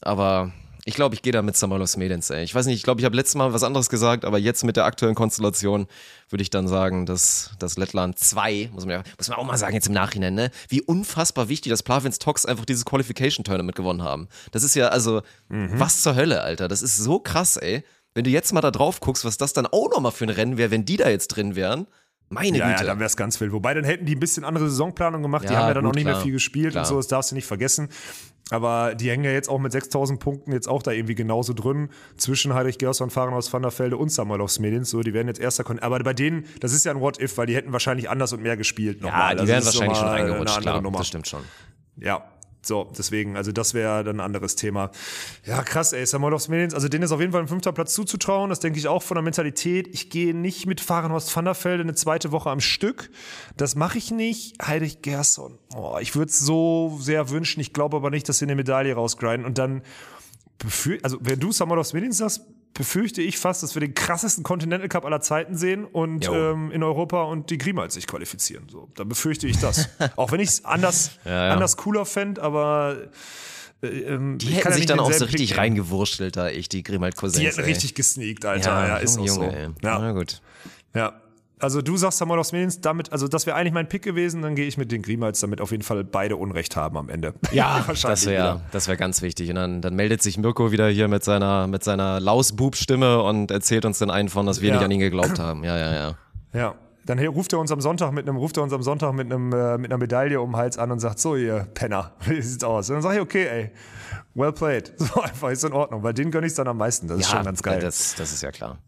A: Aber ich glaube, ich gehe da mit Samoylos Medins, ey. Ich weiß nicht, ich glaube, ich habe letztes Mal was anderes gesagt, aber jetzt mit der aktuellen Konstellation würde ich dann sagen, dass das Lettland 2, muss man ja, muss man auch mal sagen jetzt im Nachhinein, ne? Wie unfassbar wichtig, dass Plavins Tox einfach dieses Qualification Tournament gewonnen haben. Das ist ja, also, was zur Hölle, Alter. Das ist so krass, ey. Wenn du jetzt mal da drauf guckst, was das dann auch nochmal für ein Rennen wäre, wenn die da jetzt drin wären. Meine
B: Ja, ja,
A: Güte.
B: dann wäre es ganz wild. Wobei, dann hätten die ein bisschen andere Saisonplanung gemacht. die
A: Ja,
B: haben ja dann
A: gut,
B: auch nicht mehr
A: klar.
B: viel gespielt
A: Klar.
B: und so, das darfst du nicht vergessen. Aber die hängen ja jetzt auch mit 6000 Punkten jetzt auch da irgendwie genauso drin zwischen Heinrich Gerson, Fahren aus Van der Velde und Samuelovs Medins. So, die werden jetzt erster Kon Aber bei denen, das ist ja ein What-If, weil die hätten wahrscheinlich anders und mehr gespielt.
A: ja,
B: nochmal.
A: die wären
B: ist
A: wahrscheinlich schon reingerutscht, klar.
B: Nummer.
A: Das stimmt schon.
B: Ja, so, deswegen, also das wäre dann ein anderes Thema. Ja, krass, ey, Samuelovs Medins, also denen ist auf jeden Fall ein fünfter Platz zuzutrauen, das denke ich auch von der Mentalität. Ich gehe nicht mit Fahrenhorst van der Velde eine zweite Woche am Stück. Das mache ich nicht. Heinrich Gerson. Oh, ich würde es so sehr wünschen, ich glaube aber nicht, dass sie eine Medaille rausgrinden und dann also wenn du Samuelovs Medins sagst, befürchte ich fast, dass wir den krassesten Continental Cup aller Zeiten sehen und ähm, in Europa und die Grimals sich qualifizieren. So, da befürchte ich das. Auch wenn ich es anders,
A: Ja, ja.
B: anders cooler fände, aber äh, ähm,
A: Die
B: ich
A: hätten
B: ja
A: sich
B: nicht
A: dann auch so richtig reingewurschtelt, da ich, die Grimald Cousins.
B: Die hätten
A: ey.
B: richtig gesneakt, Alter. Ja, ist auch
A: Junge,
B: so.
A: Junge, ey.
B: Ja.
A: Na gut.
B: ja. Also du sagst Samuel Osmenins, damit, also das wäre eigentlich mein Pick gewesen, dann gehe ich mit den Grimals, damit auf jeden Fall beide Unrecht haben am Ende.
A: Ja,
B: Wahrscheinlich
A: das wäre das wär ganz wichtig. Und dann, dann meldet sich Mirko wieder hier mit seiner, mit seiner Lausbub-Stimme und erzählt uns den einen von, dass wir
B: Ja.
A: nicht an ihn geglaubt haben. Ja, ja, ja.
B: Ja. Dann ruft er uns am Sonntag mit einem, ruft er uns am Sonntag mit einem, äh, mit einer Medaille um den Hals an und sagt, so ihr Penner, wie sieht's aus? Und dann sage ich, okay, ey, well played. So einfach, ist in Ordnung, weil den gönn ich's dann am meisten. Das ist schon ganz geil.
A: Das, das ist ja klar.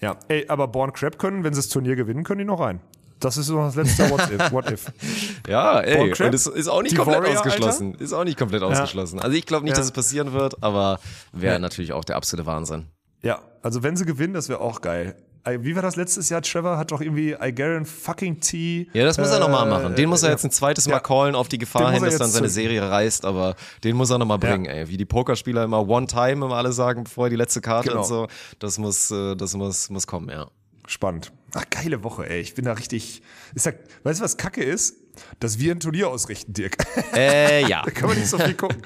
B: Ja. Ey, aber Born Crab können, wenn sie das Turnier gewinnen, können die noch rein. Das ist so das letzte What if. What if.
A: Ja, ey,
B: Born Crab?
A: und es ist auch nicht komplett
B: Warrior,
A: ausgeschlossen. Ist auch nicht komplett ausgeschlossen. Also ich glaube nicht,
B: Ja.
A: dass es passieren wird, aber wäre
B: Ja.
A: natürlich auch der absolute Wahnsinn.
B: Ja, also wenn sie gewinnen, das wäre auch geil. Ey, Wie war das letztes Jahr? Trevor hat doch irgendwie I Garen fucking T.
A: Ja, das muss er nochmal
B: äh,
A: machen. Den muss er
B: ja.
A: jetzt ein zweites Mal
B: Ja.
A: callen auf die Gefahr hin, dass dann seine. Serie reißt, aber den muss er nochmal bringen, ey. Wie die Pokerspieler immer One Time immer alle sagen, bevor die letzte Karte
B: Genau.
A: und so. Das muss, äh, das muss, muss kommen, ja.
B: Spannend. Ach, geile Woche, ey. Ich bin da richtig. Ist da, weißt du, was Kacke ist? Dass wir ein Turnier ausrichten, Dirk.
A: Äh, ja.
B: da kann man nicht so viel gucken.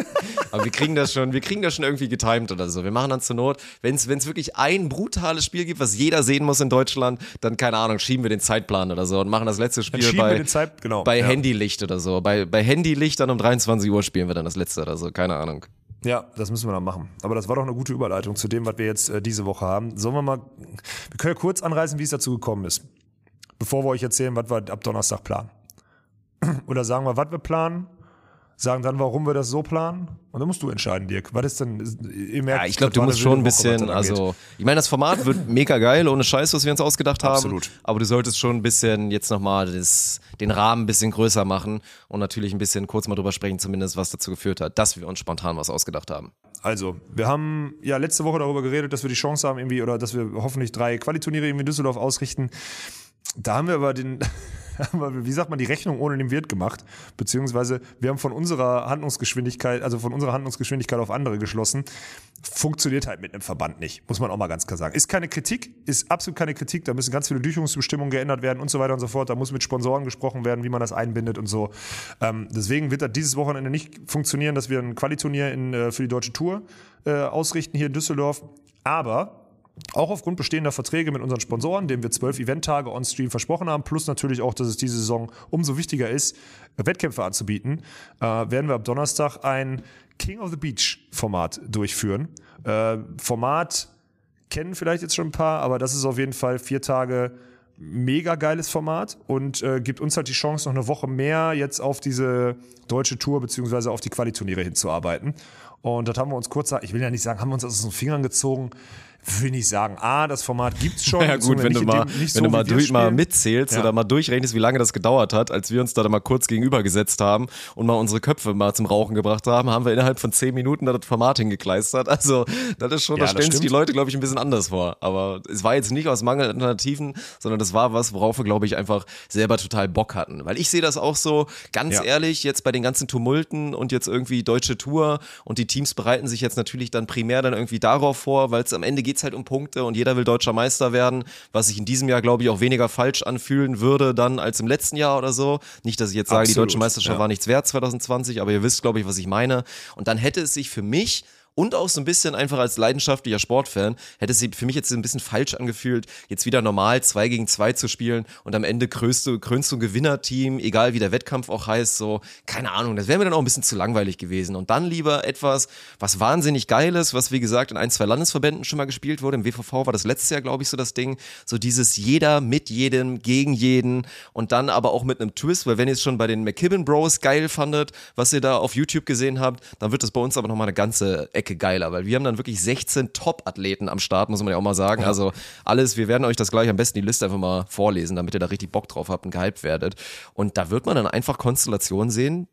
A: Aber wir kriegen das schon, wir kriegen das schon irgendwie getimed oder so. Wir machen dann zur Not, wenn es wirklich ein brutales Spiel gibt, was jeder sehen muss in Deutschland, dann keine Ahnung, schieben wir den Zeitplan oder so und machen das letzte Spiel bei,
B: Zeit- genau,
A: bei
B: ja.
A: Handylicht oder so. Bei, bei Handylicht dann um 23 Uhr spielen wir dann das letzte oder so, keine Ahnung.
B: Ja, das müssen wir dann machen. Aber das war doch eine gute Überleitung zu dem, was wir jetzt äh, diese Woche haben. Sollen wir mal, wir können ja kurz anreißen, wie es dazu gekommen ist. Bevor wir euch erzählen, was wir ab Donnerstag planen. Oder sagen wir, was wir planen, sagen dann, warum wir das so planen. Und dann musst du entscheiden, Dirk. Was ist denn, ihr merkt,
A: Ja, ich glaube, du musst schon ein
B: Woche,
A: bisschen,
B: angeht.
A: also, ich meine, das Format wird mega geil, ohne Scheiß, was wir uns ausgedacht haben.
B: Absolut.
A: Aber du solltest schon ein bisschen jetzt nochmal den Rahmen ein bisschen größer machen und natürlich ein bisschen kurz mal drüber sprechen, zumindest, was dazu geführt hat, dass wir uns spontan was ausgedacht haben.
B: Also, wir haben ja letzte Woche darüber geredet, dass wir die Chance haben, irgendwie, oder dass wir hoffentlich drei Qualiturniere irgendwie in Düsseldorf ausrichten. Da haben wir aber den, wie sagt man, die Rechnung ohne den Wirt gemacht. Beziehungsweise wir haben von unserer Handlungsgeschwindigkeit, also von unserer Handlungsgeschwindigkeit auf andere geschlossen. Funktioniert halt mit einem Verband nicht, muss man auch mal ganz klar sagen. Ist keine Kritik, ist absolut keine Kritik. Da müssen ganz viele Durchführungsbestimmungen geändert werden und so weiter und so fort. Da muss mit Sponsoren gesprochen werden, wie man das einbindet und so. Ähm, deswegen wird das dieses Wochenende nicht funktionieren, dass wir ein Qualiturnier in, äh, für die deutsche Tour äh, ausrichten hier in Düsseldorf. Aber auch aufgrund bestehender Verträge mit unseren Sponsoren, denen wir zwölf Eventtage on Stream versprochen haben, plus natürlich auch, dass es diese Saison umso wichtiger ist, Wettkämpfe anzubieten, äh, werden wir ab Donnerstag ein King of the Beach Format durchführen. Äh, Format kennen vielleicht jetzt schon ein paar, aber das ist auf jeden Fall vier Tage mega geiles Format und äh, gibt uns halt die Chance, noch eine Woche mehr jetzt auf diese deutsche Tour beziehungsweise auf die Qualiturniere hinzuarbeiten. Und das haben wir uns kurz, ich will ja nicht sagen, haben wir uns aus den Fingern gezogen. Will nicht sagen, ah, das Format gibt's schon.
A: Ja gut, wenn du mal,
B: dem- nicht
A: wenn du
B: so,
A: mal, durch, mal mitzählst
B: Ja.
A: oder mal durchrechnest, wie lange das gedauert hat, als wir uns da mal kurz gegenübergesetzt haben und mal unsere Köpfe mal zum Rauchen gebracht haben, haben wir innerhalb von zehn Minuten da das Format hingekleistert. Also das ist schon,
B: Ja,
A: da stellen sich die Leute, glaube ich, ein bisschen anders vor. Aber es war jetzt nicht aus Mangel an Alternativen, sondern das war was, worauf wir, glaube ich, einfach selber total Bock hatten. Weil ich sehe das auch so, ganz
B: Ja.
A: ehrlich, jetzt bei den ganzen Tumulten und jetzt irgendwie deutsche Tour und die Teams bereiten sich jetzt natürlich dann primär dann irgendwie darauf vor, weil es am Ende geht's halt um Punkte und jeder will deutscher Meister werden, was sich in diesem Jahr, glaube ich, auch weniger falsch anfühlen würde dann als im letzten Jahr oder so. Nicht, dass ich jetzt sage, die
B: Absolut,
A: deutsche Meisterschaft
B: ja.
A: war nichts wert 2020, aber ihr wisst, glaube ich, was ich meine. Und dann hätte es sich für mich und auch so ein bisschen einfach als leidenschaftlicher Sportfan hätte sich für mich jetzt ein bisschen falsch angefühlt, jetzt wieder normal zwei gegen zwei zu spielen und am Ende krönst krönst du ein Gewinnerteam, egal wie der Wettkampf auch heißt, so, keine Ahnung, das wäre mir dann auch ein bisschen zu langweilig gewesen. Und dann lieber etwas, was wahnsinnig geil ist, was wie gesagt in ein, zwei Landesverbänden schon mal gespielt wurde. Im WVV war das letztes Jahr, glaube ich, so das Ding. So dieses jeder mit jedem, gegen jeden und dann aber auch mit einem Twist, weil wenn ihr es schon bei den McKibben Bros geil fandet, was ihr da auf YouTube gesehen habt, dann wird das bei uns aber nochmal eine ganze Ecke geiler, weil wir haben dann wirklich 16 Top-Athleten am Start, muss man ja auch mal sagen. Also alles, wir werden euch das gleich am besten die Liste einfach mal vorlesen, damit ihr da richtig Bock drauf habt und gehypt werdet. Und da wird man dann einfach Konstellationen sehen,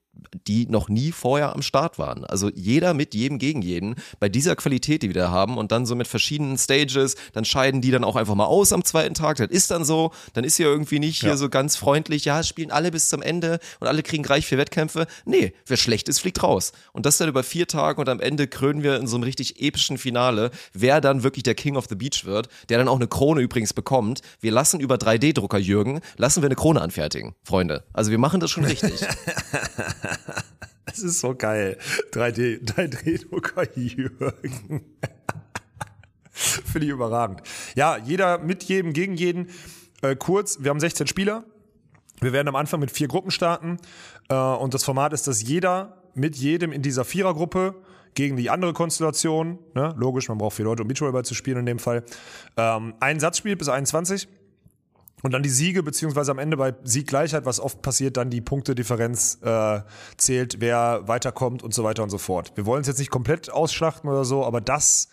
A: die noch nie vorher am Start waren. Also jeder mit jedem gegen jeden bei dieser Qualität, die wir da haben und dann so mit verschiedenen Stages, dann scheiden die dann auch einfach mal aus am zweiten Tag. Das ist dann so, dann ist hier irgendwie nicht hier
B: Ja.
A: so ganz freundlich, ja, spielen alle bis zum Ende und alle kriegen gleich vier Wettkämpfe. Nee, wer schlecht ist, fliegt raus. Und das dann über vier Tage und am Ende krönen wir in so einem richtig epischen Finale, wer dann wirklich der King of the Beach wird, der dann auch eine Krone übrigens bekommt. Wir lassen über 3D-Drucker Jürgen, lassen wir eine Krone anfertigen, Freunde. Also wir machen das schon richtig.
B: Es ist so geil. 3D, 3D-Drucker Jürgen. Finde ich überragend. Ja, jeder mit jedem, gegen jeden. Äh, kurz, wir haben 16 Spieler. Wir werden am Anfang mit vier Gruppen starten. Äh, und das Format ist, dass jeder mit jedem in dieser Vierergruppe gegen die andere Konstellation, ne? logisch, man braucht vier Leute, um Beachvolleyball zu spielen in dem Fall, ähm, einen Satz spielt bis 21 und dann die Siege, beziehungsweise am Ende bei Sieggleichheit, was oft passiert, dann die Punktedifferenz äh, zählt, wer weiterkommt und so weiter und so fort. Wir wollen es jetzt nicht komplett ausschlachten oder so, aber das,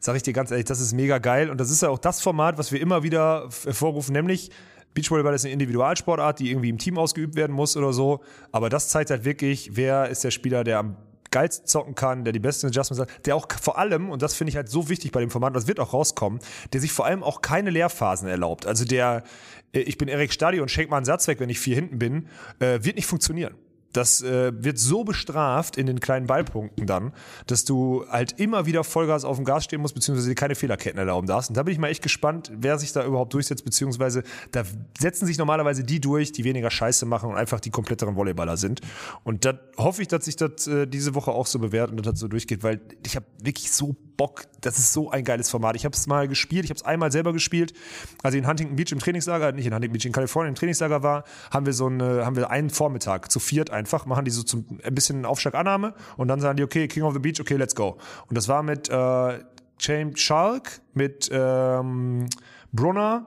B: sage ich dir ganz ehrlich, das ist mega geil. Und das ist ja auch das Format, was wir immer wieder hervorrufen, nämlich Beachvolleyball ist eine Individualsportart, die irgendwie im Team ausgeübt werden muss oder so. Aber das zeigt halt wirklich, wer ist der Spieler, der am geilsten zocken kann, der die besten Adjustments hat, der auch vor allem, und das finde ich halt so wichtig bei dem Format, das wird auch rauskommen, der sich vor allem auch keine Leerphasen erlaubt. Also der, äh, ich bin Erik Stadi und schenke mal einen Satz weg, wenn ich vier hinten bin, äh, wird nicht funktionieren das äh, wird so bestraft in den kleinen Ballpunkten dann, dass du halt immer wieder Vollgas auf dem Gas stehen musst, beziehungsweise dir keine Fehlerketten erlauben darfst. Und da bin ich mal echt gespannt, wer sich da überhaupt durchsetzt, beziehungsweise da setzen sich normalerweise die durch, die weniger Scheiße machen und einfach die kompletteren Volleyballer sind. Und da hoffe ich, dass sich das äh, diese Woche auch so bewährt und das so durchgeht, weil ich habe wirklich so Bock. Das ist so ein geiles Format. Ich habe es mal gespielt, ich habe es einmal selber gespielt. Als ich in Huntington Beach im Trainingslager, nicht in Huntington Beach, in Kalifornien im Trainingslager war, haben wir so eine, haben wir einen Vormittag zu viert einfach, machen die so zum ein bisschen Aufschlagannahme und dann sagen die, okay, King of the Beach, okay, let's go. Und das war mit äh, James Schalk, mit ähm, Brunner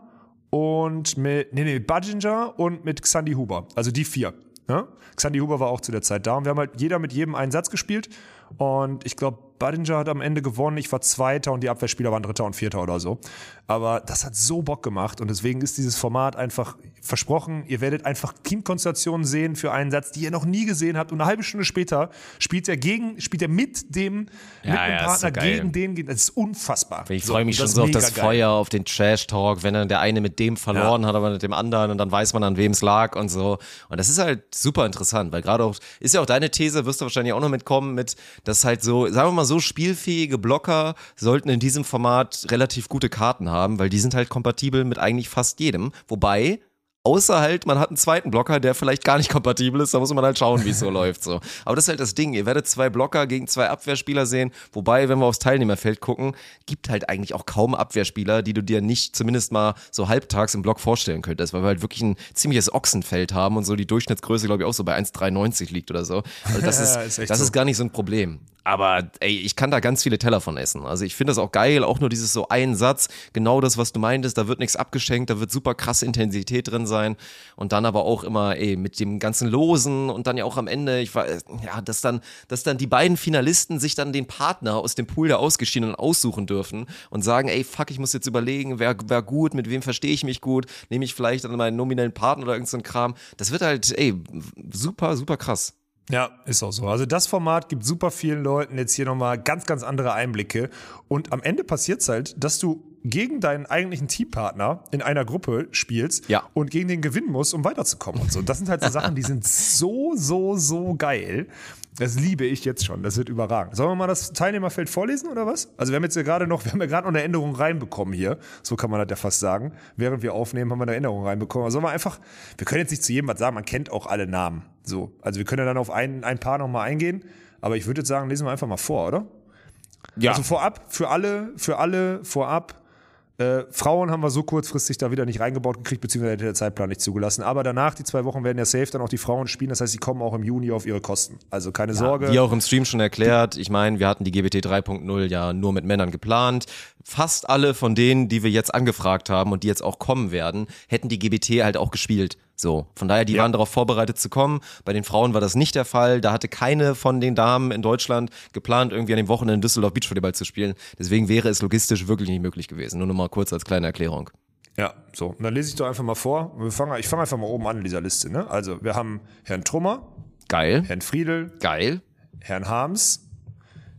B: und mit, nee, nee, Budginger und mit Xandi Huber. Also die vier. Ja? Xandi Huber war auch zu der Zeit da und wir haben halt jeder mit jedem einen Satz gespielt und ich glaube, Budinger hat am Ende gewonnen. Ich war Zweiter und die Abwehrspieler waren Dritter und Vierter oder so. Aber das hat so Bock gemacht und deswegen ist dieses Format einfach versprochen. Ihr werdet einfach Teamkonstellationen sehen für einen Satz, die ihr noch nie gesehen habt. Und eine halbe Stunde später spielt er gegen, spielt er mit dem,
A: Ja,
B: mit dem
A: ja,
B: Partner
A: so
B: gegen den. Das ist unfassbar.
A: Ich
B: So,
A: freue mich
B: und
A: schon so auf das
B: geil.
A: Feuer, auf den Trash-Talk, wenn dann der eine mit dem verloren hat, aber mit dem anderen und dann weiß man, an wem es lag und so. Und das ist halt super interessant, weil gerade auch, ist ja auch deine These, wirst du wahrscheinlich auch noch mitkommen mit, dass halt so, sagen wir mal so, spielfähige Blocker sollten in diesem Format relativ gute Karten haben, weil die sind halt kompatibel mit eigentlich fast jedem. Wobei, Außer halt, man hat einen zweiten Blocker, der vielleicht gar nicht kompatibel ist, da muss man halt schauen, wie es so läuft. So. Aber das ist halt das Ding. Ihr werdet zwei Blocker gegen zwei Abwehrspieler sehen. Wobei, wenn wir aufs Teilnehmerfeld gucken, gibt halt eigentlich auch kaum Abwehrspieler, die du dir nicht zumindest mal so halbtags im Block vorstellen könntest, weil wir halt wirklich ein ziemliches Ochsenfeld haben und so die Durchschnittsgröße, glaube ich, auch so bei 1,93 liegt oder so. Also das ist,
B: ist
A: das
B: so.
A: ist gar nicht so ein Problem. Aber ey, ich kann da ganz viele Teller von essen. Also ich finde das auch geil, auch nur dieses so ein Satz, genau das, was du meintest, da wird nichts abgeschenkt, da wird super krasse Intensität drin sein und dann aber auch immer, ey, mit dem ganzen Losen und dann ja auch am Ende, ich war, ja, dass dann, dass dann die beiden Finalisten sich dann den Partner aus dem Pool der Ausgeschiedenen aussuchen dürfen und sagen, ey, fuck, ich muss jetzt überlegen, wer, wer gut, mit wem verstehe ich mich gut, nehme ich vielleicht dann meinen nominellen Partner oder irgendeinen so einen Kram. Das wird halt, ey, super, super krass.
B: Ja, ist auch so. Also das Format gibt super vielen Leuten jetzt hier nochmal ganz, ganz andere Einblicke. Und am Ende passiert es halt, dass du gegen deinen eigentlichen Teampartner in einer Gruppe spielst
A: Ja.
B: und gegen den gewinnen musst, um weiterzukommen und so. Das sind halt so Sachen, die sind so, so, so geil. Das liebe ich jetzt schon. Das wird überragend. Sollen wir mal das Teilnehmerfeld vorlesen oder was? Also wir haben jetzt ja gerade noch, wir haben ja gerade noch eine Änderung reinbekommen hier. So kann man das ja fast sagen. Während wir aufnehmen, haben wir eine Änderung reinbekommen. Also sollen wir einfach, wir können jetzt nicht zu jedem was sagen, man kennt auch alle Namen. So. Also wir können ja dann auf ein, ein paar nochmal eingehen. Aber ich würde jetzt sagen, lesen wir einfach mal vor, oder?
A: Ja.
B: Also vorab, für alle, für alle vorab. Äh, Frauen haben wir so kurzfristig da wieder nicht reingebaut gekriegt, beziehungsweise hätte der Zeitplan nicht zugelassen. Aber danach, die zwei Wochen, werden ja safe dann auch die Frauen spielen. Das heißt, sie kommen auch im Juni auf ihre Kosten. Also keine Sorge.
A: Wie auch im Stream schon erklärt, ich meine, wir hatten die GBT 3.0 ja nur mit Männern geplant. Fast alle von denen, die wir jetzt angefragt haben und die jetzt auch kommen werden, hätten die GBT halt auch gespielt. So, von daher, die
B: Ja.
A: waren darauf vorbereitet zu kommen. Bei den Frauen war das nicht der Fall. Da hatte keine von den Damen in Deutschland geplant, irgendwie an dem Wochenende in Düsseldorf Beachvolleyball zu spielen. Deswegen wäre es logistisch wirklich nicht möglich gewesen. Nur noch mal kurz als kleine Erklärung.
B: Ja, so. Und dann lese ich doch einfach mal vor. Wir fangen, ich fange einfach mal oben an in dieser Liste. Ne? Also, wir haben Herrn Trummer,
A: Geil,
B: Herrn Friedel,
A: geil,
B: Herrn Harms,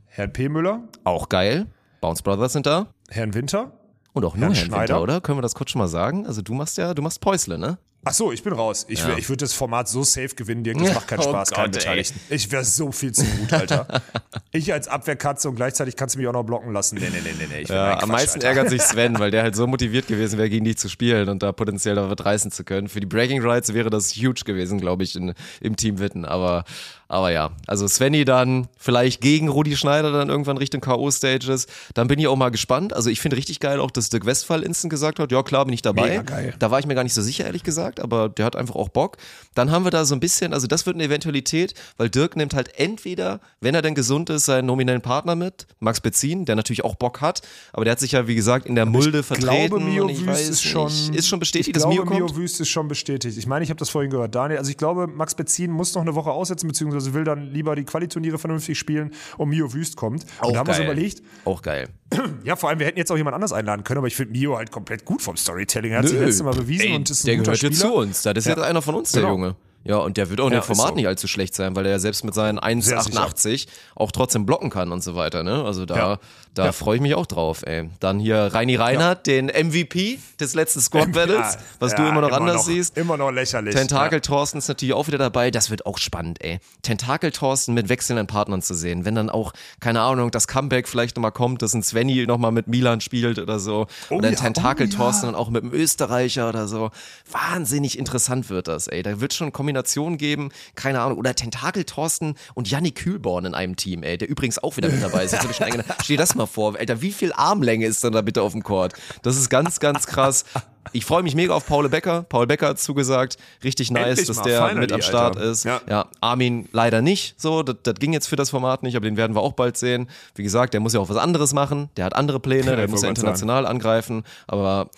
B: Herrn P. Müller,
A: auch geil. Bounce Brothers sind da.
B: Herrn Winter,
A: Und auch nur
B: Herrn
A: Herrn,
B: Schneider.
A: Winter, oder? Können wir das kurz schon mal sagen? Also du machst ja, du machst Päusle, ne?
B: Ach so, ich bin raus. Ich,
A: Ja.
B: ich würde das Format so safe gewinnen, Dirk, das macht keinen
A: Oh
B: Spaß, keinen
A: Gott, ey.
B: Beteiligten. Ich wäre so viel zu gut, Alter. ich als Abwehrkatze und gleichzeitig kannst du mich auch noch blocken lassen. Nee, nee, nee, nee, nee.
A: Ja, am
B: Quatsch,
A: meisten
B: Alter.
A: ärgert sich Sven, weil der halt so motiviert gewesen wäre, gegen die zu spielen und da potenziell da was reißen zu können. Für die Breaking Rights wäre das huge gewesen, glaube ich, in, im Team Witten. Aber, aber ja, also Svenny dann vielleicht gegen Rudi Schneider dann irgendwann Richtung K.O.-Stages. Dann bin ich auch mal gespannt. Also ich finde richtig geil auch, dass Dirk Westphal instant gesagt hat, ja klar, bin ich dabei. Da war ich mir gar nicht so sicher, ehrlich gesagt, aber der hat einfach auch Bock. Dann haben wir da so ein bisschen, also das wird eine Eventualität, weil Dirk nimmt halt entweder, wenn er denn gesund ist, seinen nominellen Partner mit, Max Bezin, der natürlich auch Bock hat, aber der hat sich ja, wie gesagt, in der Mulde
B: Ich
A: vertreten.
B: glaube, Mio
A: und ich weiß
B: ist schon,
A: ist schon bestätigt,
B: ich
A: dass
B: glaube,
A: Mio kommt?
B: Mio Wüst ist schon bestätigt. Ich meine, ich habe das vorhin gehört. Daniel, also ich glaube, Max Bezin muss noch eine Woche aussetzen, beziehungsweise will dann lieber die Qualiturniere vernünftig spielen und Mio Wüst kommt. und da haben wir uns überlegt,
A: Auch geil.
B: ja, vor allem, wir hätten jetzt auch jemand anders einladen können, aber ich finde Mio halt komplett gut vom Storytelling. Er hat sich letztes Mal bewiesen
A: Ey,
B: und ist ein
A: der
B: guter
A: gehört jetzt
B: Spieler.
A: zu uns. Das ist
B: Ja.
A: jetzt einer von uns, der
B: Genau.
A: Junge. Ja, und der wird auch in
B: Ja,
A: dem Format
B: so.
A: nicht allzu schlecht sein, weil er ja selbst mit seinen 1,88 auch trotzdem blocken kann und so weiter. Ne? Also da,
B: Ja.
A: da
B: Ja.
A: freue ich mich auch drauf. Ey. Dann hier Reini Reinhardt, den MVP des letzten Squad Battles, was du immer noch anders siehst.
B: Immer noch lächerlich.
A: Tentakel Thorsten ist natürlich auch wieder dabei. Das wird auch spannend, ey. Tentakel Thorsten mit wechselnden Partnern zu sehen. Wenn dann auch, keine Ahnung, das Comeback vielleicht nochmal kommt, dass ein Svenny nochmal mit Milan spielt oder so. und dann Tentakel
B: oh.
A: Thorsten dann auch mit einem Österreicher oder so. Wahnsinnig interessant wird das, ey. Da wird schon Kombinationen geben, keine Ahnung. Oder Tentakel Thorsten und Janni Kühlborn in einem Team, ey. Der übrigens auch wieder mit dabei ist. Jetzt ich. Stell dir das mal vor, Alter. Wie viel Armlänge ist denn da bitte auf dem Court? Das ist ganz, ganz krass. Ich freue mich mega auf Paul Becker. Paul Becker hat zugesagt. Richtig nice,
B: Endlich
A: dass
B: mal,
A: der
B: finally,
A: mit am Start
B: Alter.
A: ist.
B: Ja.
A: Ja. Armin leider nicht. So, das, das ging jetzt für das Format nicht, aber den werden wir auch bald sehen. Wie gesagt, der muss ja auch was anderes machen. Der hat andere Pläne, der muss ja international angreifen. Aber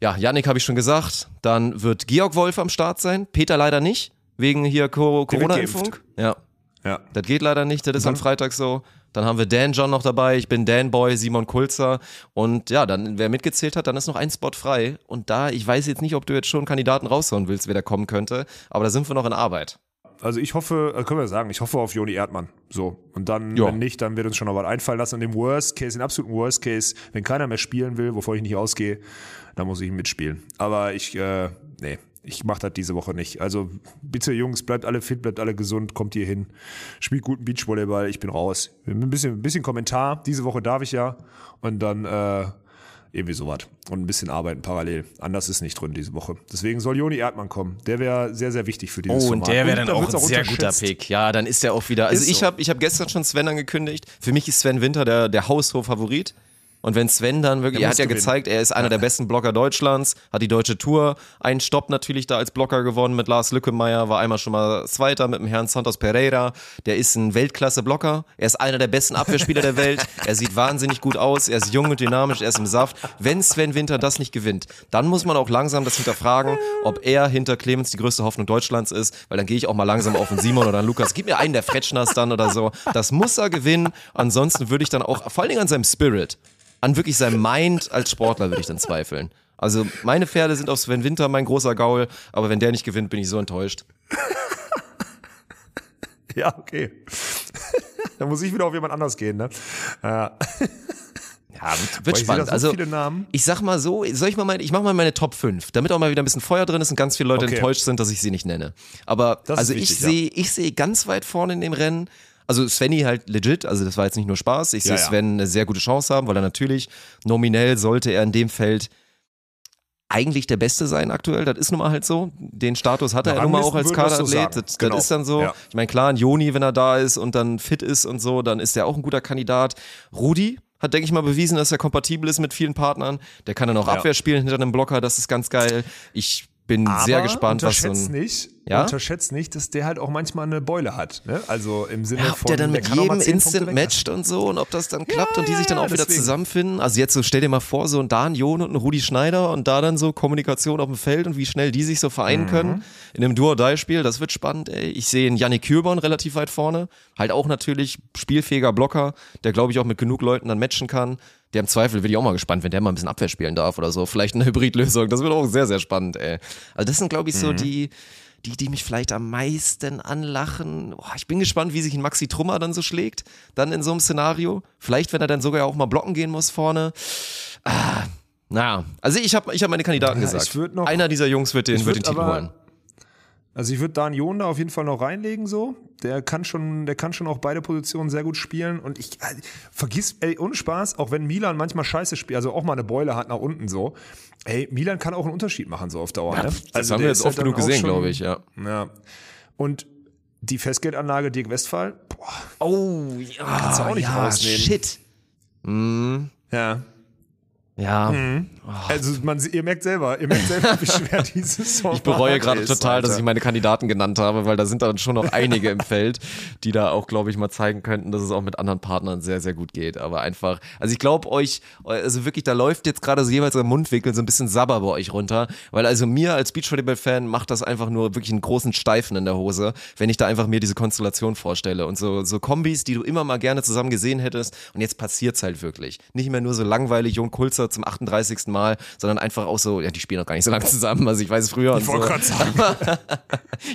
A: ja, Yannick habe ich schon gesagt. Dann wird Georg Wolf am Start sein. Peter leider nicht. Wegen hier Corona-Impfung. Ja.
B: Ja.
A: Das geht leider nicht, das ist am Freitag so. Dann haben wir Dan John noch dabei, ich bin Dan Boy, Simon Kulzer und ja, dann wer mitgezählt hat, dann ist noch ein Spot frei und da, ich weiß jetzt nicht, ob du jetzt schon Kandidaten raushauen willst, wer da kommen könnte, aber da sind wir noch in Arbeit.
B: Also ich hoffe, äh, können wir sagen, ich hoffe auf Joni Erdmann. So. Und dann,
A: Ja.
B: wenn nicht, dann wird uns schon noch was einfallen lassen. Und im Worst Case, im absoluten Worst Case, wenn keiner mehr spielen will, wovor ich nicht ausgehe, dann muss ich mitspielen. Aber ich, äh, nee, ich mache das diese Woche nicht. Also bitte Jungs, bleibt alle fit, bleibt alle gesund, kommt hier hin, spielt guten Beachvolleyball, ich bin raus. Ein bisschen, ein bisschen Kommentar, diese Woche darf ich ja. Und dann, äh, irgendwie sowas. Und ein bisschen arbeiten parallel. Anders ist nicht drin diese Woche. Deswegen soll Joni Erdmann kommen. Der wäre sehr, sehr wichtig für dieses
A: Oh,
B: Format.
A: und der wäre dann
B: da
A: auch ein sehr guter. Pick. Ja, dann ist er auch wieder. Also
B: Ist
A: ich
B: so.
A: habe ich hab gestern schon Sven angekündigt. Für mich ist Sven Winter der, der Haushof-Favorit. Und wenn Sven dann wirklich, er hat ja gezeigt, er ist einer der besten Blocker Deutschlands, hat die deutsche Tour einen Stopp natürlich da als Blocker gewonnen mit Lars Lückemeier, war einmal schon mal Zweiter mit dem Herrn Santos Pereira. Der ist ein Weltklasse-Blocker. Er ist einer der besten Abwehrspieler der Welt. Er sieht wahnsinnig gut aus. Er ist jung und dynamisch. Er ist im Saft. Wenn Sven Winter das nicht gewinnt, dann muss man auch langsam das hinterfragen, ob er hinter Clemens die größte Hoffnung Deutschlands ist, weil dann gehe ich auch mal langsam auf den Simon oder einen Lukas. Gib mir einen der Fretschners dann oder so. Das muss er gewinnen. Ansonsten würde ich dann auch, vor allen Dingen an seinem Spirit, an wirklich seinem Mind als Sportler würde ich dann zweifeln. Also meine Pferde sind auf Sven Winter mein großer Gaul, aber wenn der nicht gewinnt, bin ich so enttäuscht.
B: Ja, okay. Dann muss ich wieder auf jemand anders gehen, ne? Ja.
A: Ja, wird, wird spannend.
B: da so
A: also
B: viele Namen.
A: ich sag mal so, soll ich mal meine, ich mache mal meine Top 5, damit auch mal wieder ein bisschen Feuer drin ist und ganz viele Leute
B: Okay.
A: enttäuscht sind, dass ich sie nicht nenne. Aber
B: Das
A: also
B: wichtig,
A: ich
B: ja.
A: sehe, ich sehe ganz weit vorne in dem Rennen. Also Svenny halt legit, also das war jetzt nicht nur Spaß. Ich sehe
B: Ja.
A: Sven eine sehr gute Chance haben, weil er natürlich nominell sollte er in dem Feld eigentlich der Beste sein aktuell. Das ist nun mal halt so. Den Status hat er
B: Na,
A: nun mal auch als
B: so
A: Kaderathlet.
B: sagen.
A: das,
B: Genau.
A: das ist dann so.
B: Ja.
A: Ich meine, klar, ein Joni, wenn er da ist und dann fit ist und so, dann ist er auch ein guter Kandidat. Rudi hat, denke ich mal, bewiesen, dass er kompatibel ist mit vielen Partnern. Der kann dann auch. Abwehr spielen hinter einem Blocker, das ist ganz geil. Ich bin sehr
B: Aber
A: gespannt, was so
B: unterschätzt
A: ein.
B: nicht,
A: Ja?
B: unterschätzt nicht, dass der halt auch manchmal eine Beule hat. Ne? Also im Sinne
A: Ja, ob
B: von,
A: der dann mit jedem
B: 10 Punkte
A: Instant matcht und so und ob das dann klappt und die sich dann
B: ja,
A: auch wieder
B: deswegen.
A: zusammenfinden. Also jetzt so stell dir mal vor, so ein Dan John und ein Rudi Schneider und da dann so Kommunikation auf dem Feld und wie schnell die sich so vereinen
B: Mhm.
A: können in einem Duo-Die-Spiel, das wird spannend, ey. Ich sehe einen Yannick Kürborn relativ weit vorne, halt auch natürlich spielfähiger Blocker, der glaube ich auch mit genug Leuten dann matchen kann. Der im Zweifel bin ich auch mal gespannt, wenn der mal ein bisschen Abwehr spielen darf oder so. Vielleicht eine Hybridlösung. Das wird auch sehr, sehr spannend, ey. Also das sind, glaube ich, so
B: Mhm.
A: die, die, die mich vielleicht am meisten anlachen. Boah, ich bin gespannt, wie sich ein Maxi Trummer dann so schlägt, dann in so einem Szenario. Vielleicht, wenn er dann sogar auch mal blocken gehen muss vorne. Ah, Naja, also ich habe ich hab meine Kandidaten
B: Ja,
A: gesagt.
B: noch-
A: Einer dieser Jungs wird den, wird den Titel holen.
B: Also ich würde Dan Jon da auf jeden Fall noch reinlegen so. Der kann schon, der kann schon auch beide Positionen sehr gut spielen und ich äh, vergiss, ey, ohne Spaß, auch wenn Milan manchmal scheiße spielt, also auch mal eine Beule hat nach unten so. Ey, Milan kann auch einen Unterschied machen so auf Dauer. ne?
A: Das
B: Also
A: haben wir jetzt
B: halt
A: oft
B: dann
A: genug gesehen, glaube ich, ja.
B: Ja. Und die Festgeldanlage Dirk Westphal, boah,
A: Oh, ja.
B: kannst du auch nicht
A: ja,
B: rausnehmen.
A: Shit.
B: Ja.
A: Ja,
B: Mhm. Also man, ihr merkt selber, ihr merkt selber, wie schwer dieses Format
A: ich bereue gerade total, dass
B: Alter.
A: ich meine Kandidaten genannt habe, weil da sind dann schon noch einige im Feld, die da auch, glaube ich, mal zeigen könnten, dass es auch mit anderen Partnern sehr, sehr gut geht. Aber einfach, also ich glaube euch, also wirklich, da läuft jetzt gerade so jeweils am Mundwinkel so ein bisschen Sabber bei euch runter, weil also mir als Beachvolleyball-Fan macht das einfach nur wirklich einen großen Steifen in der Hose, wenn ich da einfach mir diese Konstellation vorstelle und so, so Kombis, die du immer mal gerne zusammen gesehen hättest und jetzt passiert's halt wirklich. Nicht mehr nur so langweilig Jon Kulzer zum 38. Mal, sondern einfach auch so, ja, die spielen noch gar nicht so lange zusammen, also ich weiß es früher
B: Ich
A: so.
B: wollte gerade sagen.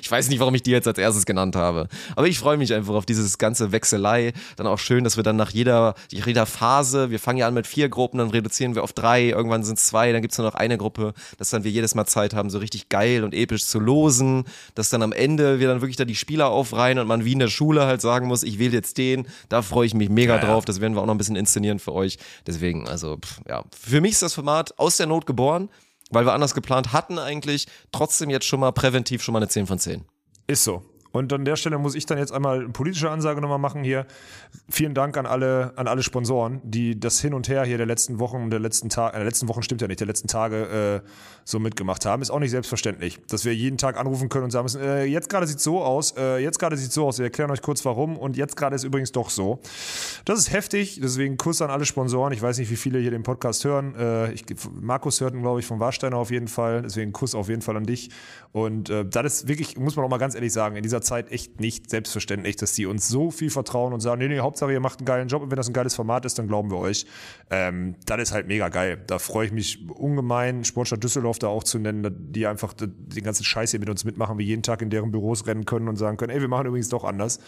A: Ich weiß nicht, warum ich die jetzt als erstes genannt habe. Aber ich freue mich einfach auf dieses ganze Wechselei. Dann auch schön, dass wir dann nach jeder, jeder Phase, wir fangen ja an mit vier Gruppen, dann reduzieren wir auf drei, irgendwann sind es zwei, dann gibt es nur noch eine Gruppe, dass dann wir jedes Mal Zeit haben, so richtig geil und episch zu losen, dass dann am Ende wir dann wirklich da die Spieler aufreihen und man wie in der Schule halt sagen muss, ich wähle jetzt den, da freue ich mich mega
B: ja.
A: drauf, das werden wir auch noch ein bisschen inszenieren für euch. Deswegen, also, pff, ja, für mich ist das Format aus der Not geboren, weil wir anders geplant hatten eigentlich, trotzdem jetzt schon mal präventiv schon mal eine 10 von 10.
B: Ist so. Und an der Stelle muss ich dann jetzt einmal eine politische Ansage nochmal machen hier. Vielen Dank an alle, an alle Sponsoren, die das Hin und Her hier der letzten Wochen, der letzten Tage, äh, der letzten Wochen stimmt ja nicht, der letzten Tage äh, so mitgemacht haben. Ist auch nicht selbstverständlich, dass wir jeden Tag anrufen können und sagen müssen, äh, jetzt gerade sieht so aus, äh, jetzt gerade sieht so aus, wir erklären euch kurz warum und jetzt gerade ist übrigens doch so. Das ist heftig, deswegen Kuss an alle Sponsoren. Ich weiß nicht, wie viele hier den Podcast hören. Äh, ich, Markus hört ihn, glaube ich, vom Warsteiner auf jeden Fall. Deswegen Kuss auf jeden Fall an dich. Und äh, das ist wirklich, muss man auch mal ganz ehrlich sagen, in dieser Zeit echt nicht selbstverständlich, dass die uns so viel vertrauen und sagen, nee, nee, Hauptsache ihr macht einen geilen Job und wenn das ein geiles Format ist, dann glauben wir euch. Ähm, das ist halt mega geil. Da freue ich mich ungemein, Sportstadt Düsseldorf da auch zu nennen, die einfach den ganzen Scheiß hier mit uns mitmachen, wir jeden Tag in deren Büros rennen können und sagen können, ey, wir machen übrigens doch anders.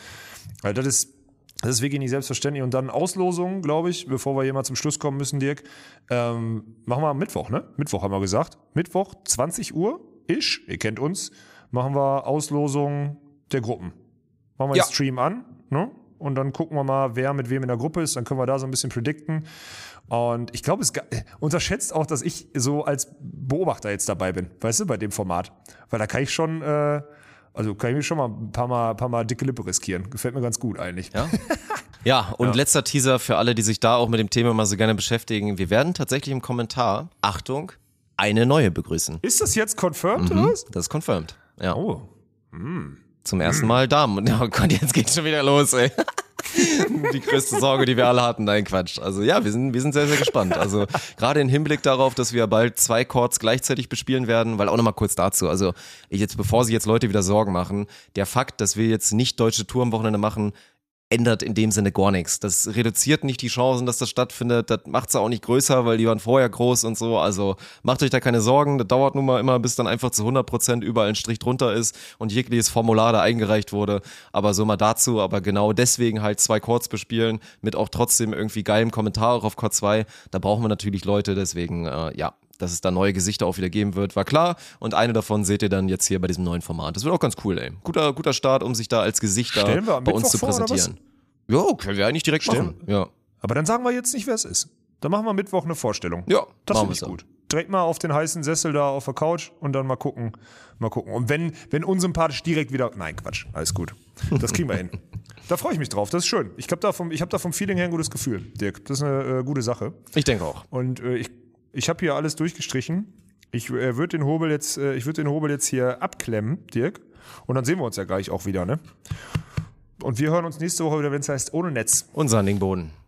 B: Weil das ist das ist wirklich nicht selbstverständlich. Und dann Auslosung, glaube ich, bevor wir hier mal zum Schluss kommen müssen, Dirk. Ähm, machen wir am Mittwoch, ne? Mittwoch haben wir gesagt. Mittwoch, 20 Uhr, ich, ihr kennt uns, machen wir Auslosung der Gruppen. Machen wir
A: Ja.
B: den Stream an, ne? Und dann gucken wir mal, wer mit wem in der Gruppe ist. Dann können wir da so ein bisschen predikten. Und ich glaube, es ge- unterschätzt auch, dass ich so als Beobachter jetzt dabei bin, weißt du, bei dem Format. Weil da kann ich schon, äh, also kann ich mir schon mal ein paar Mal, paar mal dicke Lippe riskieren. Gefällt mir ganz gut eigentlich.
A: Ja. Ja, und letzter Teaser für alle, die sich da auch mit dem Thema mal so gerne beschäftigen. Wir werden tatsächlich im Kommentar, Achtung, eine neue begrüßen.
B: Ist das jetzt confirmed
A: Mhm.
B: oder was?
A: Das ist confirmed. Ja.
B: Oh.
A: Zum ersten Mal Damen. Und oh Gott, jetzt geht's schon wieder los, ey. die größte Sorge, die wir alle hatten. Nein, Quatsch. Also ja, wir sind, wir sind sehr, sehr gespannt. Also gerade im Hinblick darauf, dass wir bald zwei Chords gleichzeitig bespielen werden, weil auch nochmal kurz dazu, also jetzt, bevor sich jetzt Leute wieder Sorgen machen, der Fakt, dass wir jetzt nicht deutsche Tour am Wochenende machen, ändert in dem Sinne gar nichts. Das reduziert nicht die Chancen, dass das stattfindet. Das macht's auch nicht größer, weil die waren vorher groß und so. Also macht euch da keine Sorgen. Das dauert nun mal immer, bis dann einfach zu 100 Prozent überall ein Strich drunter ist und jegliches Formular da eingereicht wurde. Aber so mal dazu. Aber genau deswegen halt zwei Chords bespielen mit auch trotzdem irgendwie geilem Kommentar auch auf Chord 2. Da brauchen wir natürlich Leute. Deswegen, äh, ja, dass es da neue Gesichter auch wieder geben wird, war klar. Und eine davon seht ihr dann jetzt hier bei diesem neuen Format. Das wird auch ganz cool, ey. Guter, guter Start, um sich da als Gesichter
B: Stellen
A: bei uns
B: Mittwoch
A: zu
B: vor,
A: präsentieren. Ja, können wir eigentlich direkt
B: Stimmt.
A: machen. Ja.
B: Aber dann sagen wir jetzt nicht, wer es ist. Dann machen wir Mittwoch eine Vorstellung.
A: Ja,
B: das finde ich gut. Direkt mal auf den heißen Sessel da auf der Couch und dann mal gucken. Mal gucken. Und wenn, wenn unsympathisch direkt wieder. Nein, Quatsch. Alles gut. Das kriegen wir hin. Da freue ich mich drauf. Das ist schön. Ich habe da, vom- ich hab da vom Feeling her ein gutes Gefühl, Dirk. Das ist eine äh, gute Sache.
A: Ich denke auch.
B: Und äh, ich, ich habe hier alles durchgestrichen. Ich äh, würde den Hobel jetzt, äh, ich würde den Hobel jetzt hier abklemmen, Dirk. Und dann sehen wir uns ja gleich auch wieder, ne? Und wir hören uns nächste Woche wieder, wenn es heißt ohne Netz.
A: Und Sandingboden.